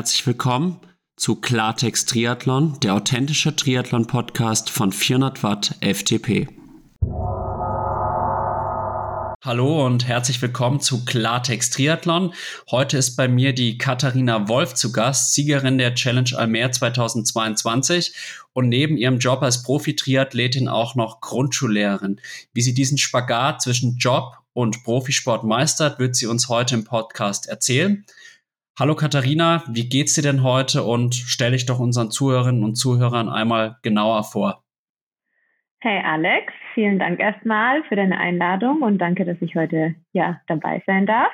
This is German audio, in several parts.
herzlich willkommen zu Klartext Triathlon, der authentische Triathlon-Podcast von 400 Watt FTP. Hallo und herzlich willkommen zu Klartext Triathlon. Heute ist bei mir die Katharina Wolf zu Gast, Siegerin der Challenge Almer 2022 und neben ihrem Job als Profi-Triathletin auch noch Grundschullehrerin. Wie sie diesen Spagat zwischen Job und Profisport meistert, wird sie uns heute im Podcast erzählen. Hallo Katharina, wie geht's dir denn heute und stell dich doch unseren Zuhörerinnen und Zuhörern einmal genauer vor. Hey Alex, vielen Dank erstmal für deine Einladung und danke, dass ich heute ja dabei sein darf.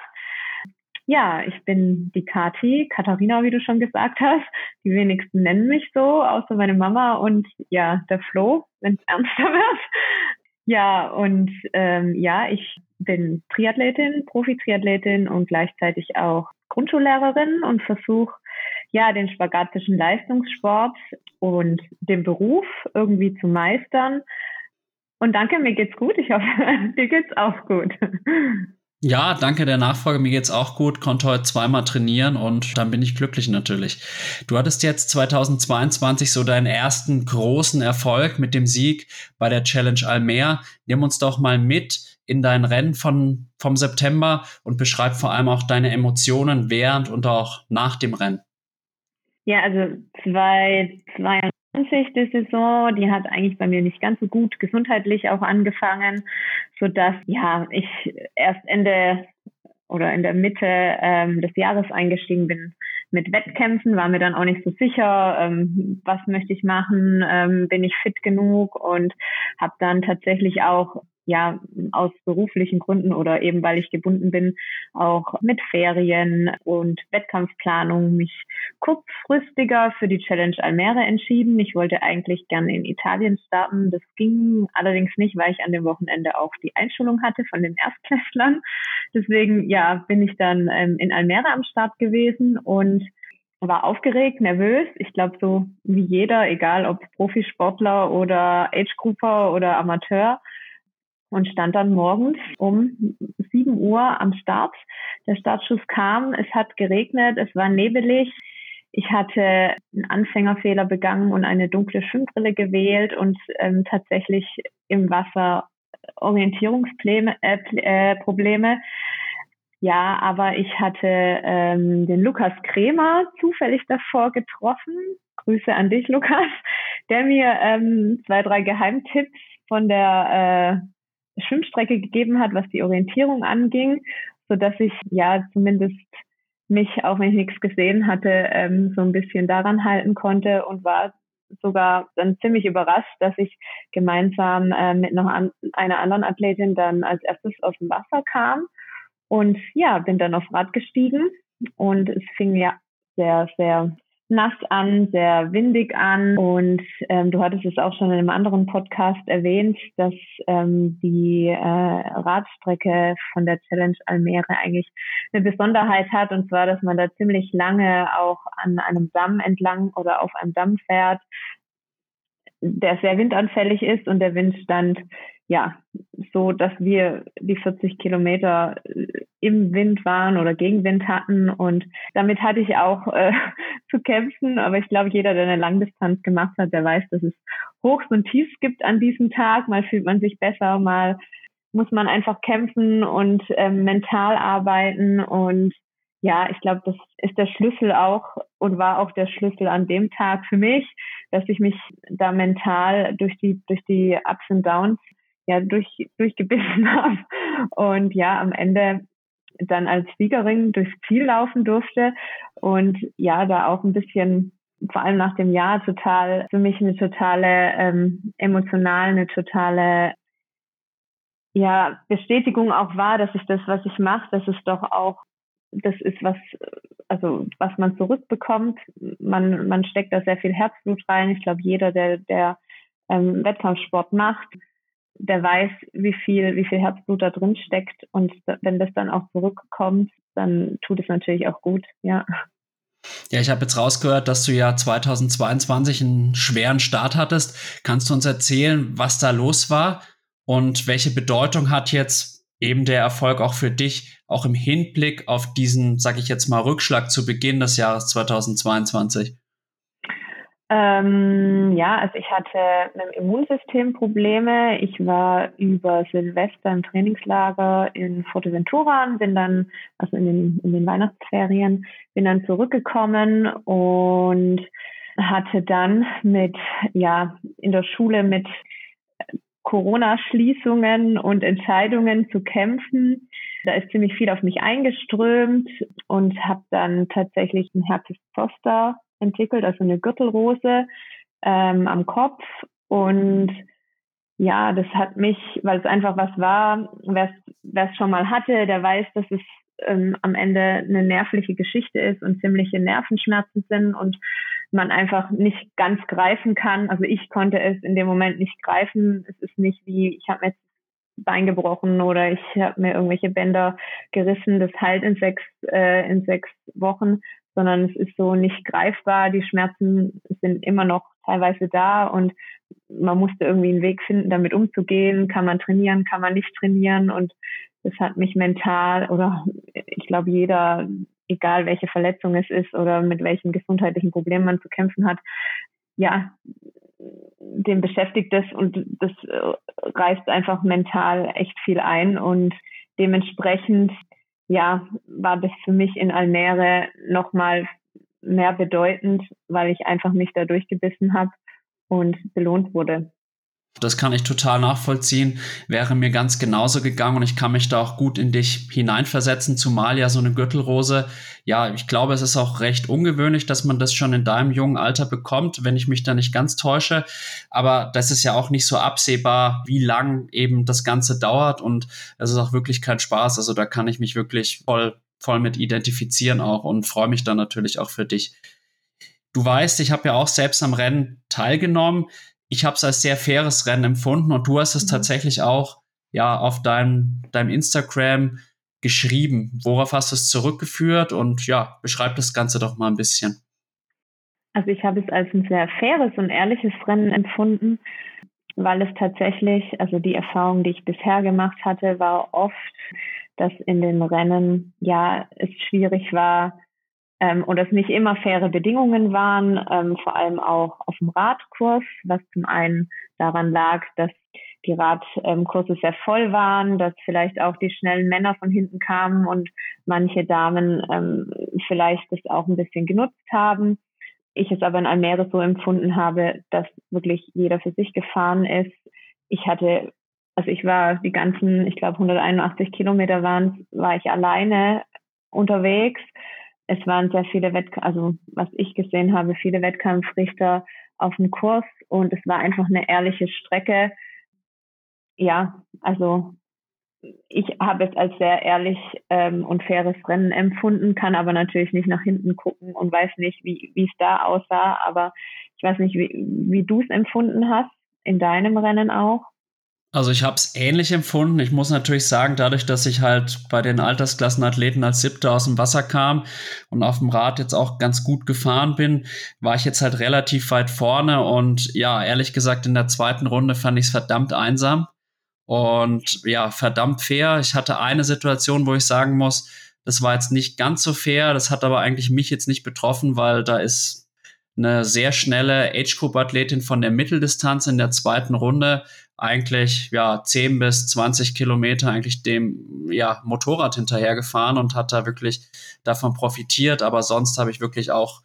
Ja, ich bin die Kati, Katharina, wie du schon gesagt hast. Die wenigsten nennen mich so, außer meine Mama und ja, der Flo, wenn es ernster wird. Ja, und ähm, ja, ich bin Triathletin, Profi-Triathletin und gleichzeitig auch Grundschullehrerin und versuche ja den Spagat zwischen Leistungssport und dem Beruf irgendwie zu meistern. Und danke, mir geht's gut. Ich hoffe, dir geht's auch gut. Ja, danke der Nachfrage. Mir geht's auch gut. Konnte heute zweimal trainieren und dann bin ich glücklich natürlich. Du hattest jetzt 2022 so deinen ersten großen Erfolg mit dem Sieg bei der Challenge Almer. Nimm uns doch mal mit in dein Rennen von, vom September und beschreib vor allem auch deine Emotionen während und auch nach dem Rennen. Ja, also 2022 die Saison, die hat eigentlich bei mir nicht ganz so gut gesundheitlich auch angefangen, so dass ja ich erst Ende oder in der Mitte ähm, des Jahres eingestiegen bin mit Wettkämpfen, war mir dann auch nicht so sicher, ähm, was möchte ich machen, ähm, bin ich fit genug und habe dann tatsächlich auch ja aus beruflichen Gründen oder eben weil ich gebunden bin, auch mit Ferien und Wettkampfplanung mich kurzfristiger für die Challenge Almere entschieden. Ich wollte eigentlich gerne in Italien starten. Das ging allerdings nicht, weil ich an dem Wochenende auch die Einschulung hatte von den Erstklässlern. Deswegen ja bin ich dann ähm, in Almere am Start gewesen und war aufgeregt, nervös. Ich glaube, so wie jeder, egal ob Profisportler oder Age-Grouper oder Amateur und stand dann morgens um 7 Uhr am Start. Der Startschuss kam, es hat geregnet, es war nebelig. Ich hatte einen Anfängerfehler begangen und eine dunkle Schwimmbrille gewählt und ähm, tatsächlich im Wasser Orientierungsprobleme. Äh, äh. Ja, aber ich hatte ähm, den Lukas Kremer zufällig davor getroffen. Grüße an dich, Lukas, der mir ähm, zwei, drei Geheimtipps von der äh, Schwimmstrecke gegeben hat, was die Orientierung anging, so dass ich ja zumindest mich, auch wenn ich nichts gesehen hatte, ähm, so ein bisschen daran halten konnte und war sogar dann ziemlich überrascht, dass ich gemeinsam äh, mit noch an, einer anderen Athletin dann als erstes aus dem Wasser kam. Und ja, bin dann auf Rad gestiegen und es fing ja sehr, sehr nass an, sehr windig an. Und ähm, du hattest es auch schon in einem anderen Podcast erwähnt, dass ähm, die äh, Radstrecke von der Challenge Almere eigentlich eine Besonderheit hat. Und zwar, dass man da ziemlich lange auch an einem Damm entlang oder auf einem Damm fährt, der sehr windanfällig ist und der Windstand ja, so, dass wir die 40 Kilometer äh, im Wind waren oder gegen Wind hatten. Und damit hatte ich auch äh, zu kämpfen. Aber ich glaube, jeder, der eine Langdistanz gemacht hat, der weiß, dass es Hochs und Tiefs gibt an diesem Tag. Mal fühlt man sich besser, mal muss man einfach kämpfen und ähm, mental arbeiten. Und ja, ich glaube, das ist der Schlüssel auch und war auch der Schlüssel an dem Tag für mich, dass ich mich da mental durch die, durch die Ups und Downs ja durch, durchgebissen habe und ja am Ende dann als Siegerin durchs Ziel laufen durfte und ja da auch ein bisschen vor allem nach dem Jahr total für mich eine totale ähm, emotional eine totale ja Bestätigung auch war, dass ich das was ich mache, dass es doch auch das ist was also was man zurückbekommt. Man man steckt da sehr viel Herzblut rein. Ich glaube jeder der der ähm, Wettkampfsport macht der weiß, wie viel, wie viel Herzblut da drin steckt. Und wenn das dann auch zurückkommt, dann tut es natürlich auch gut, ja. Ja, ich habe jetzt rausgehört, dass du ja 2022 einen schweren Start hattest. Kannst du uns erzählen, was da los war und welche Bedeutung hat jetzt eben der Erfolg auch für dich, auch im Hinblick auf diesen, sag ich jetzt mal, Rückschlag zu Beginn des Jahres 2022? Ähm, ja, also ich hatte mit dem Immunsystem Probleme. Ich war über Silvester im Trainingslager in Forteventura bin dann, also in den, in den Weihnachtsferien, bin dann zurückgekommen und hatte dann mit, ja, in der Schule mit Corona-Schließungen und Entscheidungen zu kämpfen. Da ist ziemlich viel auf mich eingeströmt und habe dann tatsächlich ein Herpes Zoster entwickelt, also eine Gürtelrose ähm, am Kopf. Und ja, das hat mich, weil es einfach was war, wer es schon mal hatte, der weiß, dass es ähm, am Ende eine nervliche Geschichte ist und ziemliche Nervenschmerzen sind und man einfach nicht ganz greifen kann. Also ich konnte es in dem Moment nicht greifen. Es ist nicht wie, ich habe mir jetzt Bein gebrochen oder ich habe mir irgendwelche Bänder gerissen. Das heilt in sechs, äh, in sechs Wochen, sondern es ist so nicht greifbar. Die Schmerzen sind immer noch teilweise da und man musste irgendwie einen Weg finden, damit umzugehen. Kann man trainieren, kann man nicht trainieren und das hat mich mental oder ich glaube jeder, egal welche Verletzung es ist oder mit welchen gesundheitlichen Problemen man zu kämpfen hat, ja, dem beschäftigt es und das äh, reißt einfach mental echt viel ein und dementsprechend ja, war das für mich in Almere nochmal mehr bedeutend, weil ich einfach mich da durchgebissen habe und belohnt wurde. Das kann ich total nachvollziehen. Wäre mir ganz genauso gegangen und ich kann mich da auch gut in dich hineinversetzen, zumal ja so eine Gürtelrose. Ja, ich glaube, es ist auch recht ungewöhnlich, dass man das schon in deinem jungen Alter bekommt, wenn ich mich da nicht ganz täusche. Aber das ist ja auch nicht so absehbar, wie lang eben das Ganze dauert und es ist auch wirklich kein Spaß. Also da kann ich mich wirklich voll, voll mit identifizieren auch und freue mich dann natürlich auch für dich. Du weißt, ich habe ja auch selbst am Rennen teilgenommen ich habe es als sehr faires Rennen empfunden und du hast es mhm. tatsächlich auch ja auf deinem, deinem Instagram geschrieben. Worauf hast du es zurückgeführt und ja, beschreib das Ganze doch mal ein bisschen. Also ich habe es als ein sehr faires und ehrliches Rennen empfunden, weil es tatsächlich, also die Erfahrung, die ich bisher gemacht hatte, war oft, dass in den Rennen ja es schwierig war, ähm, und es nicht immer faire Bedingungen waren, ähm, vor allem auch auf dem Radkurs, was zum einen daran lag, dass die Radkurse sehr voll waren, dass vielleicht auch die schnellen Männer von hinten kamen und manche Damen ähm, vielleicht das auch ein bisschen genutzt haben. Ich es aber in Almere so empfunden habe, dass wirklich jeder für sich gefahren ist. Ich hatte, also ich war die ganzen, ich glaube 181 Kilometer waren, war ich alleine unterwegs es waren sehr viele Wettkämpfe, also was ich gesehen habe, viele Wettkampfrichter auf dem Kurs und es war einfach eine ehrliche Strecke. Ja, also ich habe es als sehr ehrlich ähm, und faires Rennen empfunden, kann aber natürlich nicht nach hinten gucken und weiß nicht, wie wie es da aussah. Aber ich weiß nicht, wie, wie du es empfunden hast in deinem Rennen auch. Also ich habe es ähnlich empfunden. Ich muss natürlich sagen, dadurch, dass ich halt bei den Altersklassenathleten als Siebter aus dem Wasser kam und auf dem Rad jetzt auch ganz gut gefahren bin, war ich jetzt halt relativ weit vorne und ja, ehrlich gesagt, in der zweiten Runde fand ich es verdammt einsam und ja, verdammt fair. Ich hatte eine Situation, wo ich sagen muss, das war jetzt nicht ganz so fair. Das hat aber eigentlich mich jetzt nicht betroffen, weil da ist eine sehr schnelle Age-Group-Athletin von der Mitteldistanz in der zweiten Runde eigentlich ja 10 bis 20 Kilometer eigentlich dem ja Motorrad hinterhergefahren und hat da wirklich davon profitiert. Aber sonst habe ich wirklich auch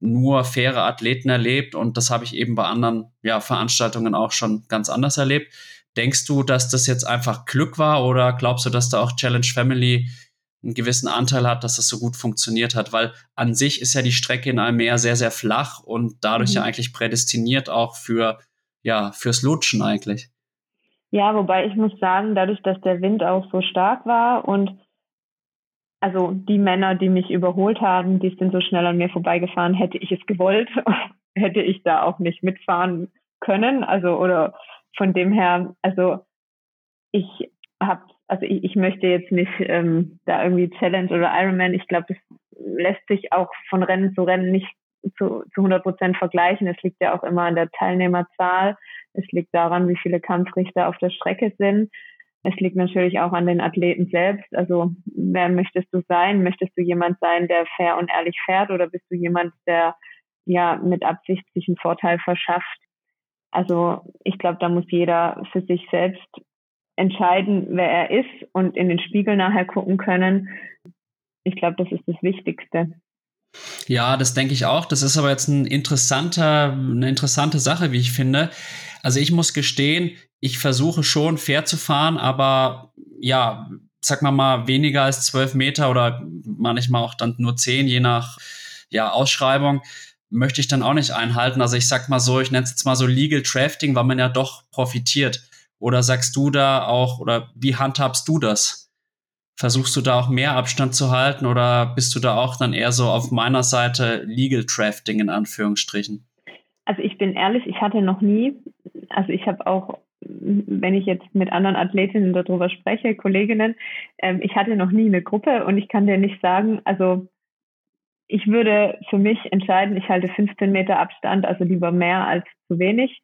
nur faire Athleten erlebt und das habe ich eben bei anderen ja, Veranstaltungen auch schon ganz anders erlebt. Denkst du, dass das jetzt einfach Glück war oder glaubst du, dass da auch Challenge Family einen gewissen Anteil hat, dass das so gut funktioniert hat? Weil an sich ist ja die Strecke in Almere sehr, sehr flach und dadurch mhm. ja eigentlich prädestiniert auch für ja, fürs Lutschen eigentlich. Ja, wobei ich muss sagen, dadurch, dass der Wind auch so stark war und also die Männer, die mich überholt haben, die sind so schnell an mir vorbeigefahren, hätte ich es gewollt, hätte ich da auch nicht mitfahren können. Also oder von dem her, also ich habe, also ich, ich möchte jetzt nicht ähm, da irgendwie Challenge oder Ironman. Ich glaube, das lässt sich auch von Rennen zu Rennen nicht zu, zu 100 Prozent vergleichen. Es liegt ja auch immer an der Teilnehmerzahl. Es liegt daran, wie viele Kampfrichter auf der Strecke sind. es liegt natürlich auch an den Athleten selbst. Also wer möchtest du sein? Möchtest du jemand sein, der fair und ehrlich fährt oder bist du jemand, der ja mit Absicht sich einen Vorteil verschafft? Also ich glaube, da muss jeder für sich selbst entscheiden, wer er ist und in den Spiegel nachher gucken können. Ich glaube, das ist das Wichtigste. Ja, das denke ich auch. Das ist aber jetzt ein interessanter, eine interessante Sache, wie ich finde. Also ich muss gestehen, ich versuche schon fair zu fahren, aber ja, sag mal mal weniger als zwölf Meter oder manchmal auch dann nur zehn, je nach ja, Ausschreibung, möchte ich dann auch nicht einhalten. Also ich sag mal so, ich nenne es jetzt mal so Legal Drafting, weil man ja doch profitiert. Oder sagst du da auch, oder wie handhabst du das? Versuchst du da auch mehr Abstand zu halten oder bist du da auch dann eher so auf meiner Seite Legal Drafting in Anführungsstrichen? Also ich bin ehrlich, ich hatte noch nie, also ich habe auch, wenn ich jetzt mit anderen Athletinnen darüber spreche, Kolleginnen, ähm, ich hatte noch nie eine Gruppe und ich kann dir nicht sagen, also ich würde für mich entscheiden, ich halte 15 Meter Abstand, also lieber mehr als zu wenig.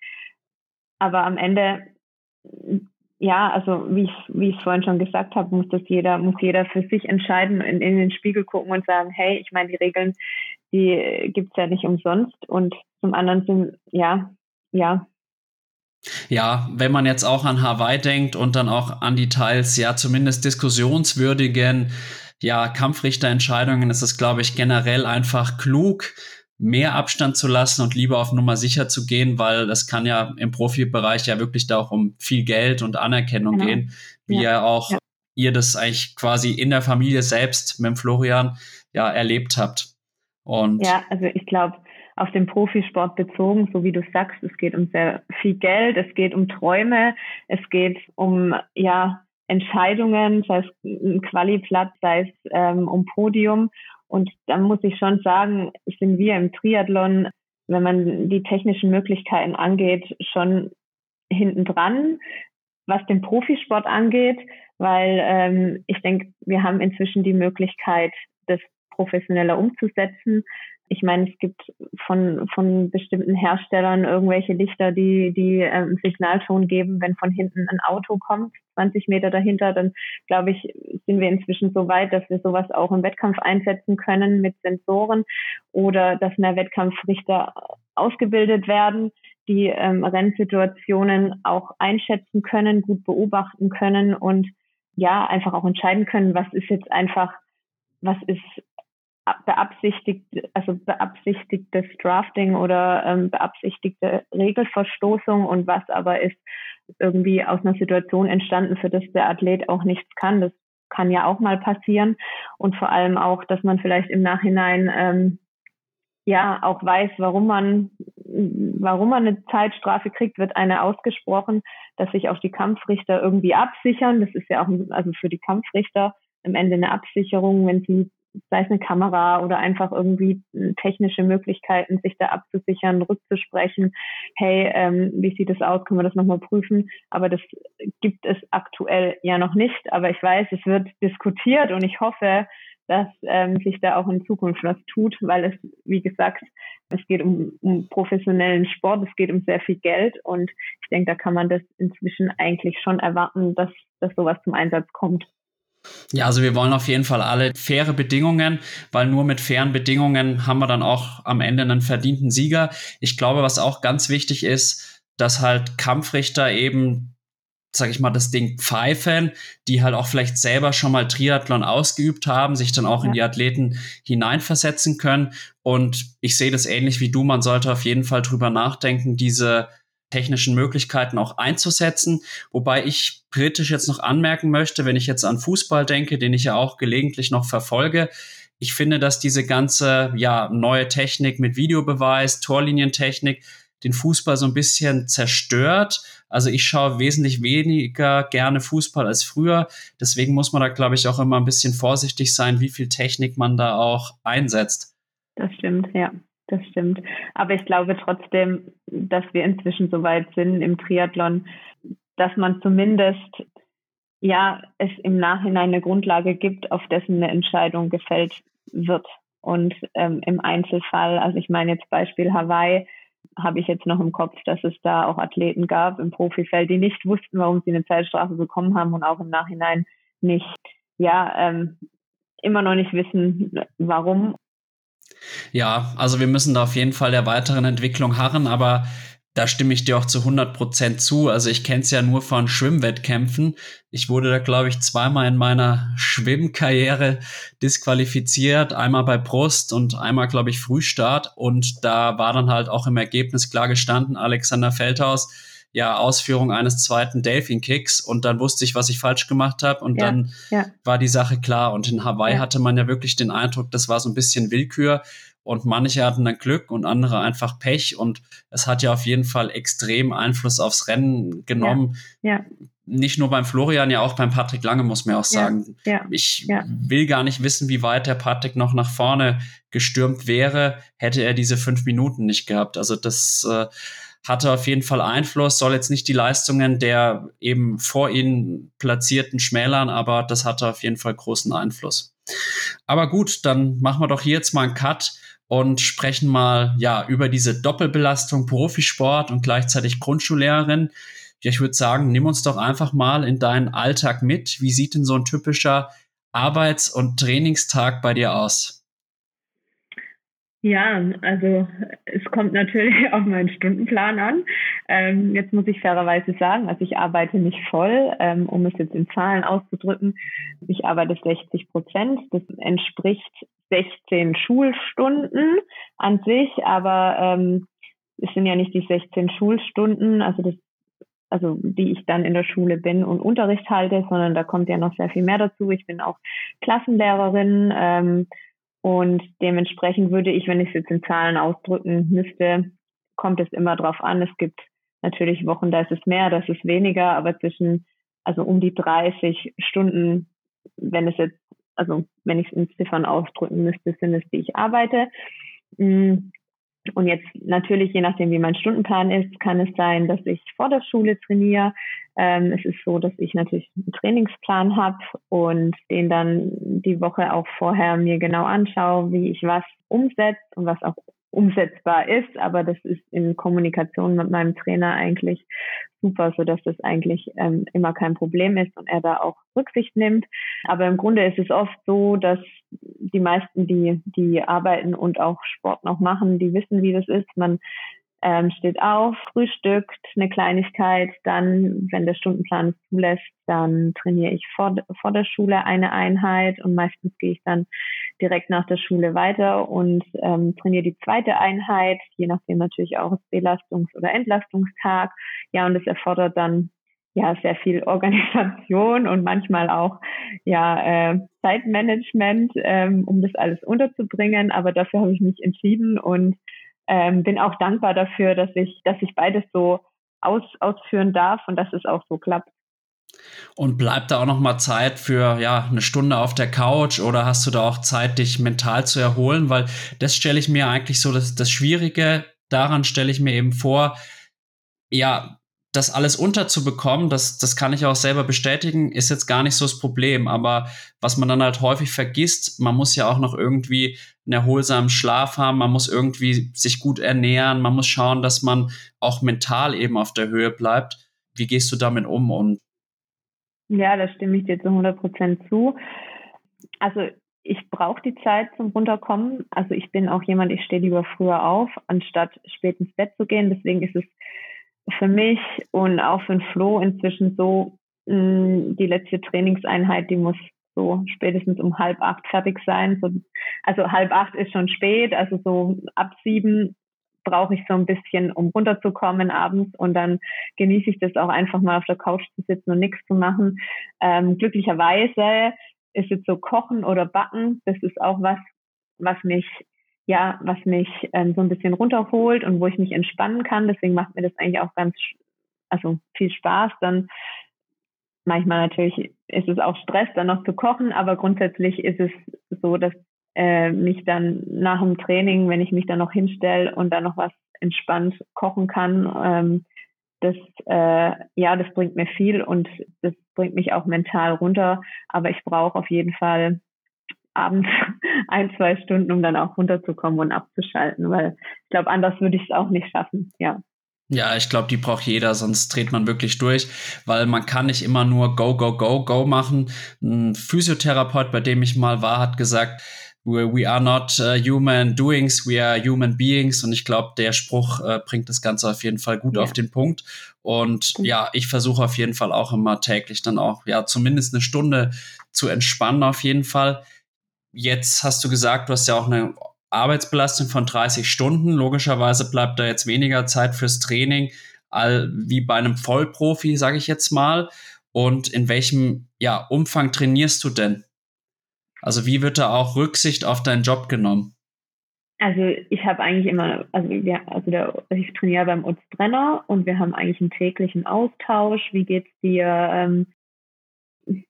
Aber am Ende, ja, also wie ich, wie ich vorhin schon gesagt habe, muss das jeder, muss jeder für sich entscheiden, in, in den Spiegel gucken und sagen, hey, ich meine, die Regeln, die gibt's ja nicht umsonst. Und zum anderen sind, ja, ja, ja, wenn man jetzt auch an Hawaii denkt und dann auch an die teils ja zumindest diskussionswürdigen ja, Kampfrichterentscheidungen ist es, glaube ich, generell einfach klug, mehr Abstand zu lassen und lieber auf Nummer sicher zu gehen, weil das kann ja im Profibereich ja wirklich da auch um viel Geld und Anerkennung genau. gehen, wie ja, ja auch ja. ihr das eigentlich quasi in der Familie selbst mit dem Florian ja erlebt habt. Und ja, also ich glaube, auf den Profisport bezogen, so wie du sagst, es geht um sehr viel Geld, es geht um Träume, es geht um ja Entscheidungen, sei es ein Qualiplatz, sei es ähm, um Podium. Und da muss ich schon sagen, sind wir im Triathlon, wenn man die technischen Möglichkeiten angeht, schon hinten dran, was den Profisport angeht, weil ähm, ich denke, wir haben inzwischen die Möglichkeit, das professioneller umzusetzen. Ich meine, es gibt von, von bestimmten Herstellern irgendwelche Lichter, die, die ähm, Signalton geben, wenn von hinten ein Auto kommt, 20 Meter dahinter, dann glaube ich, sind wir inzwischen so weit, dass wir sowas auch im Wettkampf einsetzen können mit Sensoren oder dass mehr Wettkampfrichter ausgebildet werden, die ähm, Rennsituationen auch einschätzen können, gut beobachten können und ja, einfach auch entscheiden können, was ist jetzt einfach, was ist beabsichtigt, also beabsichtigtes Drafting oder ähm, beabsichtigte Regelverstoßung und was aber ist irgendwie aus einer Situation entstanden, für das der Athlet auch nichts kann. Das kann ja auch mal passieren und vor allem auch, dass man vielleicht im Nachhinein ähm, ja auch weiß, warum man warum man eine Zeitstrafe kriegt, wird eine ausgesprochen, dass sich auch die Kampfrichter irgendwie absichern. Das ist ja auch also für die Kampfrichter am Ende eine Absicherung, wenn sie sei es eine Kamera oder einfach irgendwie technische Möglichkeiten, sich da abzusichern, rückzusprechen. Hey, ähm, wie sieht das aus? Können wir das nochmal prüfen? Aber das gibt es aktuell ja noch nicht. Aber ich weiß, es wird diskutiert und ich hoffe, dass ähm, sich da auch in Zukunft was tut, weil es, wie gesagt, es geht um, um professionellen Sport, es geht um sehr viel Geld und ich denke, da kann man das inzwischen eigentlich schon erwarten, dass, dass sowas zum Einsatz kommt. Ja, also wir wollen auf jeden Fall alle faire Bedingungen, weil nur mit fairen Bedingungen haben wir dann auch am Ende einen verdienten Sieger. Ich glaube, was auch ganz wichtig ist, dass halt Kampfrichter eben, sag ich mal, das Ding pfeifen, die halt auch vielleicht selber schon mal Triathlon ausgeübt haben, sich dann auch ja. in die Athleten hineinversetzen können. Und ich sehe das ähnlich wie du. Man sollte auf jeden Fall drüber nachdenken, diese technischen Möglichkeiten auch einzusetzen. Wobei ich kritisch jetzt noch anmerken möchte, wenn ich jetzt an Fußball denke, den ich ja auch gelegentlich noch verfolge. Ich finde, dass diese ganze ja, neue Technik mit Videobeweis, Torlinientechnik, den Fußball so ein bisschen zerstört. Also ich schaue wesentlich weniger gerne Fußball als früher. Deswegen muss man da, glaube ich, auch immer ein bisschen vorsichtig sein, wie viel Technik man da auch einsetzt. Das stimmt, ja das stimmt. Aber ich glaube trotzdem, dass wir inzwischen so weit sind im Triathlon, dass man zumindest ja es im Nachhinein eine Grundlage gibt, auf dessen eine Entscheidung gefällt wird. Und ähm, im Einzelfall, also ich meine jetzt Beispiel Hawaii, habe ich jetzt noch im Kopf, dass es da auch Athleten gab im Profifeld, die nicht wussten, warum sie eine Zeitstrafe bekommen haben und auch im Nachhinein nicht, ja, ähm, immer noch nicht wissen, warum. Ja, also wir müssen da auf jeden Fall der weiteren Entwicklung harren, aber da stimme ich dir auch zu 100 Prozent zu. Also ich kenne es ja nur von Schwimmwettkämpfen. Ich wurde da, glaube ich, zweimal in meiner Schwimmkarriere disqualifiziert. Einmal bei Brust und einmal, glaube ich, Frühstart. Und da war dann halt auch im Ergebnis klar gestanden, Alexander Feldhaus, ja, Ausführung eines zweiten Delfin-Kicks. Und dann wusste ich, was ich falsch gemacht habe. Und ja, dann ja. war die Sache klar. Und in Hawaii ja. hatte man ja wirklich den Eindruck, das war so ein bisschen Willkür. Und manche hatten dann Glück und andere einfach Pech. Und es hat ja auf jeden Fall extrem Einfluss aufs Rennen genommen. Ja. Nicht nur beim Florian, ja auch beim Patrick Lange, muss man auch sagen. Ja, ja, ich will gar nicht wissen, wie weit der Patrick noch nach vorne gestürmt wäre, hätte er diese fünf Minuten nicht gehabt. Also das äh, hatte auf jeden Fall Einfluss, soll jetzt nicht die Leistungen der eben vor ihnen platzierten schmälern, aber das hatte auf jeden Fall großen Einfluss. Aber gut, dann machen wir doch hier jetzt mal einen Cut und sprechen mal ja über diese Doppelbelastung Profisport und gleichzeitig Grundschullehrerin. Ja, ich würde sagen, nimm uns doch einfach mal in deinen Alltag mit. Wie sieht denn so ein typischer Arbeits- und Trainingstag bei dir aus? Ja, also es kommt natürlich auf meinen Stundenplan an. Ähm, jetzt muss ich fairerweise sagen, also ich arbeite nicht voll, ähm, um es jetzt in Zahlen auszudrücken. Ich arbeite 60 Prozent. Das entspricht 16 Schulstunden an sich, aber ähm, es sind ja nicht die 16 Schulstunden, also das also die ich dann in der Schule bin und Unterricht halte, sondern da kommt ja noch sehr viel mehr dazu. Ich bin auch Klassenlehrerin, ähm, und dementsprechend würde ich, wenn ich es jetzt in Zahlen ausdrücken müsste, kommt es immer drauf an. Es gibt natürlich Wochen, da ist es mehr, da ist es weniger, aber zwischen, also um die 30 Stunden, wenn es jetzt, also wenn ich es in Ziffern ausdrücken müsste, sind es, die ich arbeite. Mm, und jetzt natürlich, je nachdem, wie mein Stundenplan ist, kann es sein, dass ich vor der Schule trainiere. Ähm, es ist so, dass ich natürlich einen Trainingsplan habe und den dann die Woche auch vorher mir genau anschaue, wie ich was umsetze und was auch umsetzbar ist, aber das ist in Kommunikation mit meinem Trainer eigentlich super, so dass das eigentlich ähm, immer kein Problem ist und er da auch Rücksicht nimmt. Aber im Grunde ist es oft so, dass die meisten, die die arbeiten und auch Sport noch machen, die wissen, wie das ist. Man ähm, steht auf, frühstückt eine Kleinigkeit, dann, wenn der Stundenplan es zulässt, dann trainiere ich vor, vor der Schule eine Einheit und meistens gehe ich dann direkt nach der Schule weiter und ähm, trainiere die zweite Einheit, je nachdem natürlich auch Belastungs- oder Entlastungstag. Ja, und das erfordert dann ja sehr viel Organisation und manchmal auch ja äh, Zeitmanagement, ähm, um das alles unterzubringen. Aber dafür habe ich mich entschieden und ähm, bin auch dankbar dafür, dass ich, dass ich beides so aus, ausführen darf und dass es auch so klappt. Und bleibt da auch noch mal Zeit für ja eine Stunde auf der Couch oder hast du da auch Zeit, dich mental zu erholen? Weil das stelle ich mir eigentlich so das, das Schwierige daran stelle ich mir eben vor. Ja, das alles unterzubekommen, das, das kann ich auch selber bestätigen, ist jetzt gar nicht so das Problem. Aber was man dann halt häufig vergisst, man muss ja auch noch irgendwie einen erholsamen Schlaf haben, man muss irgendwie sich gut ernähren, man muss schauen, dass man auch mental eben auf der Höhe bleibt. Wie gehst du damit um? Und ja, da stimme ich dir zu 100 Prozent zu. Also ich brauche die Zeit zum Runterkommen. Also ich bin auch jemand, ich stehe lieber früher auf, anstatt spät ins Bett zu gehen. Deswegen ist es für mich und auch für den Flo inzwischen so, mm, die letzte Trainingseinheit, die muss so spätestens um halb acht fertig sein. So, also halb acht ist schon spät, also so ab sieben brauche ich so ein bisschen, um runterzukommen abends und dann genieße ich das auch einfach mal auf der Couch zu sitzen und nichts zu machen. Ähm, glücklicherweise ist es so Kochen oder Backen, das ist auch was, was mich ja, was mich ähm, so ein bisschen runterholt und wo ich mich entspannen kann. Deswegen macht mir das eigentlich auch ganz, also viel Spaß. Dann manchmal natürlich ist es auch Stress, dann noch zu kochen, aber grundsätzlich ist es so, dass äh, mich dann nach dem Training, wenn ich mich dann noch hinstelle und dann noch was entspannt kochen kann, ähm, das äh, ja, das bringt mir viel und das bringt mich auch mental runter. Aber ich brauche auf jeden Fall abends ein, zwei Stunden, um dann auch runterzukommen und abzuschalten, weil ich glaube, anders würde ich es auch nicht schaffen, ja. Ja, ich glaube, die braucht jeder, sonst dreht man wirklich durch, weil man kann nicht immer nur Go, Go, Go, Go machen. Ein Physiotherapeut, bei dem ich mal war, hat gesagt, we are not uh, human doings, we are human beings. Und ich glaube, der Spruch äh, bringt das Ganze auf jeden Fall gut ja. auf den Punkt. Und ja, ich versuche auf jeden Fall auch immer täglich dann auch, ja, zumindest eine Stunde zu entspannen auf jeden Fall. Jetzt hast du gesagt, du hast ja auch eine Arbeitsbelastung von 30 Stunden. Logischerweise bleibt da jetzt weniger Zeit fürs Training all, wie bei einem Vollprofi, sage ich jetzt mal. Und in welchem ja, Umfang trainierst du denn? Also wie wird da auch Rücksicht auf deinen Job genommen? Also ich habe eigentlich immer, also, ja, also der, also ich trainiere beim Utz Brenner und wir haben eigentlich einen täglichen Austausch. Wie geht's dir? Ähm,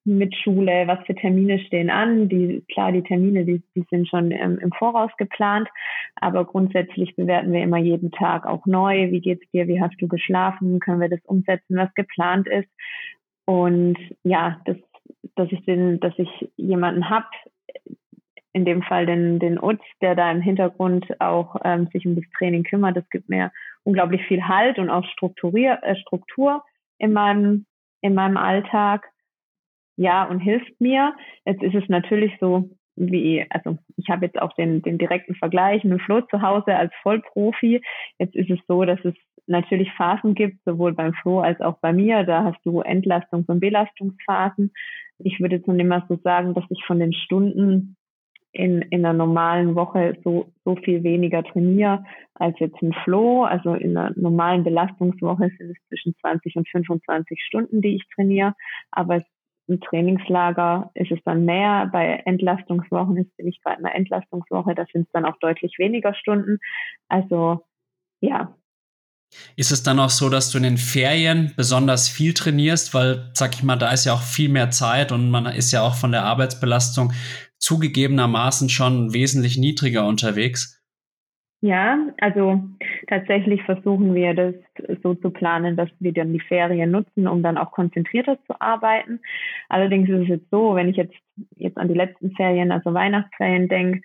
mit Schule, was für Termine stehen an. Die, klar, die Termine, die, die sind schon ähm, im Voraus geplant, aber grundsätzlich bewerten wir immer jeden Tag auch neu. Wie geht's dir? Wie hast du geschlafen? Können wir das umsetzen, was geplant ist? Und ja, das, dass ich den, dass ich jemanden hab, in dem Fall den, den Utz, der da im Hintergrund auch ähm, sich um das Training kümmert, das gibt mir unglaublich viel Halt und auch Strukturier, äh, Struktur in meinem, in meinem Alltag ja und hilft mir. Jetzt ist es natürlich so, wie, also ich habe jetzt auch den, den direkten Vergleich mit Flo zu Hause als Vollprofi. Jetzt ist es so, dass es natürlich Phasen gibt, sowohl beim Flo als auch bei mir. Da hast du Entlastungs- und Belastungsphasen. Ich würde jetzt noch immer so sagen, dass ich von den Stunden in, in einer normalen Woche so, so viel weniger trainiere als jetzt ein Flow. Also in einer normalen Belastungswoche sind es zwischen 20 und 25 Stunden, die ich trainiere. Aber es im Trainingslager ist es dann mehr. Bei Entlastungswochen ist bin ich gerade in einer Entlastungswoche, da sind es dann auch deutlich weniger Stunden. Also ja. Ist es dann auch so, dass du in den Ferien besonders viel trainierst, weil, sag ich mal, da ist ja auch viel mehr Zeit und man ist ja auch von der Arbeitsbelastung zugegebenermaßen schon wesentlich niedriger unterwegs? Ja, also tatsächlich versuchen wir das so zu planen, dass wir dann die Ferien nutzen, um dann auch konzentrierter zu arbeiten. Allerdings ist es jetzt so, wenn ich jetzt, jetzt an die letzten Ferien, also Weihnachtsferien denke,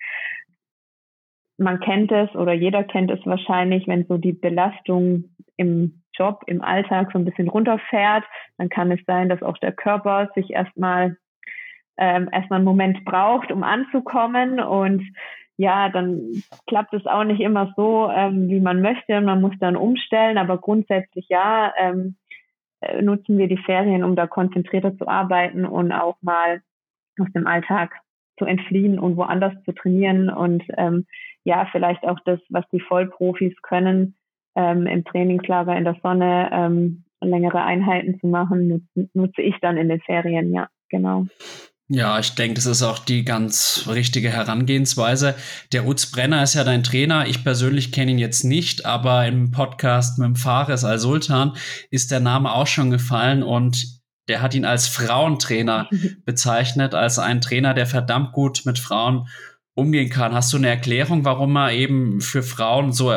man kennt es oder jeder kennt es wahrscheinlich, wenn so die Belastung im Job, im Alltag so ein bisschen runterfährt, dann kann es sein, dass auch der Körper sich erstmal ähm, erstmal einen Moment braucht, um anzukommen und ja, dann klappt es auch nicht immer so, ähm, wie man möchte. Man muss dann umstellen, aber grundsätzlich ja, ähm, äh, nutzen wir die Ferien, um da konzentrierter zu arbeiten und auch mal aus dem Alltag zu entfliehen und woanders zu trainieren und ähm, ja, vielleicht auch das, was die Vollprofis können, ähm, im Trainingslager in der Sonne ähm, längere Einheiten zu machen, nutze, nutze ich dann in den Ferien, ja, genau. Ja, ich denke, das ist auch die ganz richtige Herangehensweise. Der Utz Brenner ist ja dein Trainer. Ich persönlich kenne ihn jetzt nicht, aber im Podcast mit dem Fares Al-Sultan ist der Name auch schon gefallen und der hat ihn als Frauentrainer bezeichnet, als ein Trainer, der verdammt gut mit Frauen umgehen kann. Hast du eine Erklärung, warum er eben für Frauen so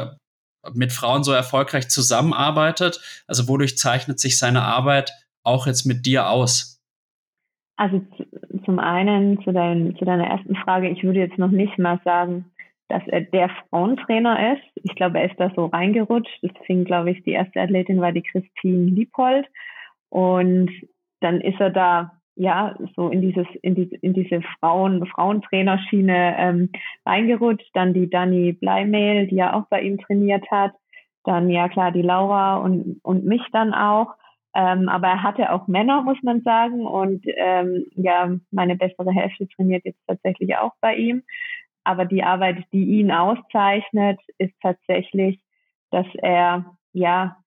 mit Frauen so erfolgreich zusammenarbeitet? Also wodurch zeichnet sich seine Arbeit auch jetzt mit dir aus? Also zum einen zu, dein, zu deiner ersten Frage, ich würde jetzt noch nicht mal sagen, dass er der Frauentrainer ist. Ich glaube, er ist da so reingerutscht. Fing, glaube ich, die erste Athletin war die Christine Liebold. Und dann ist er da ja so in dieses in diese in diese Frauen Frauentrainerschiene ähm, reingerutscht. Dann die Dani Bleimehl, die ja auch bei ihm trainiert hat. Dann ja klar die Laura und und mich dann auch. Ähm, aber er hatte auch Männer, muss man sagen. Und ähm, ja, meine bessere Hälfte trainiert jetzt tatsächlich auch bei ihm. Aber die Arbeit, die ihn auszeichnet, ist tatsächlich, dass er, ja,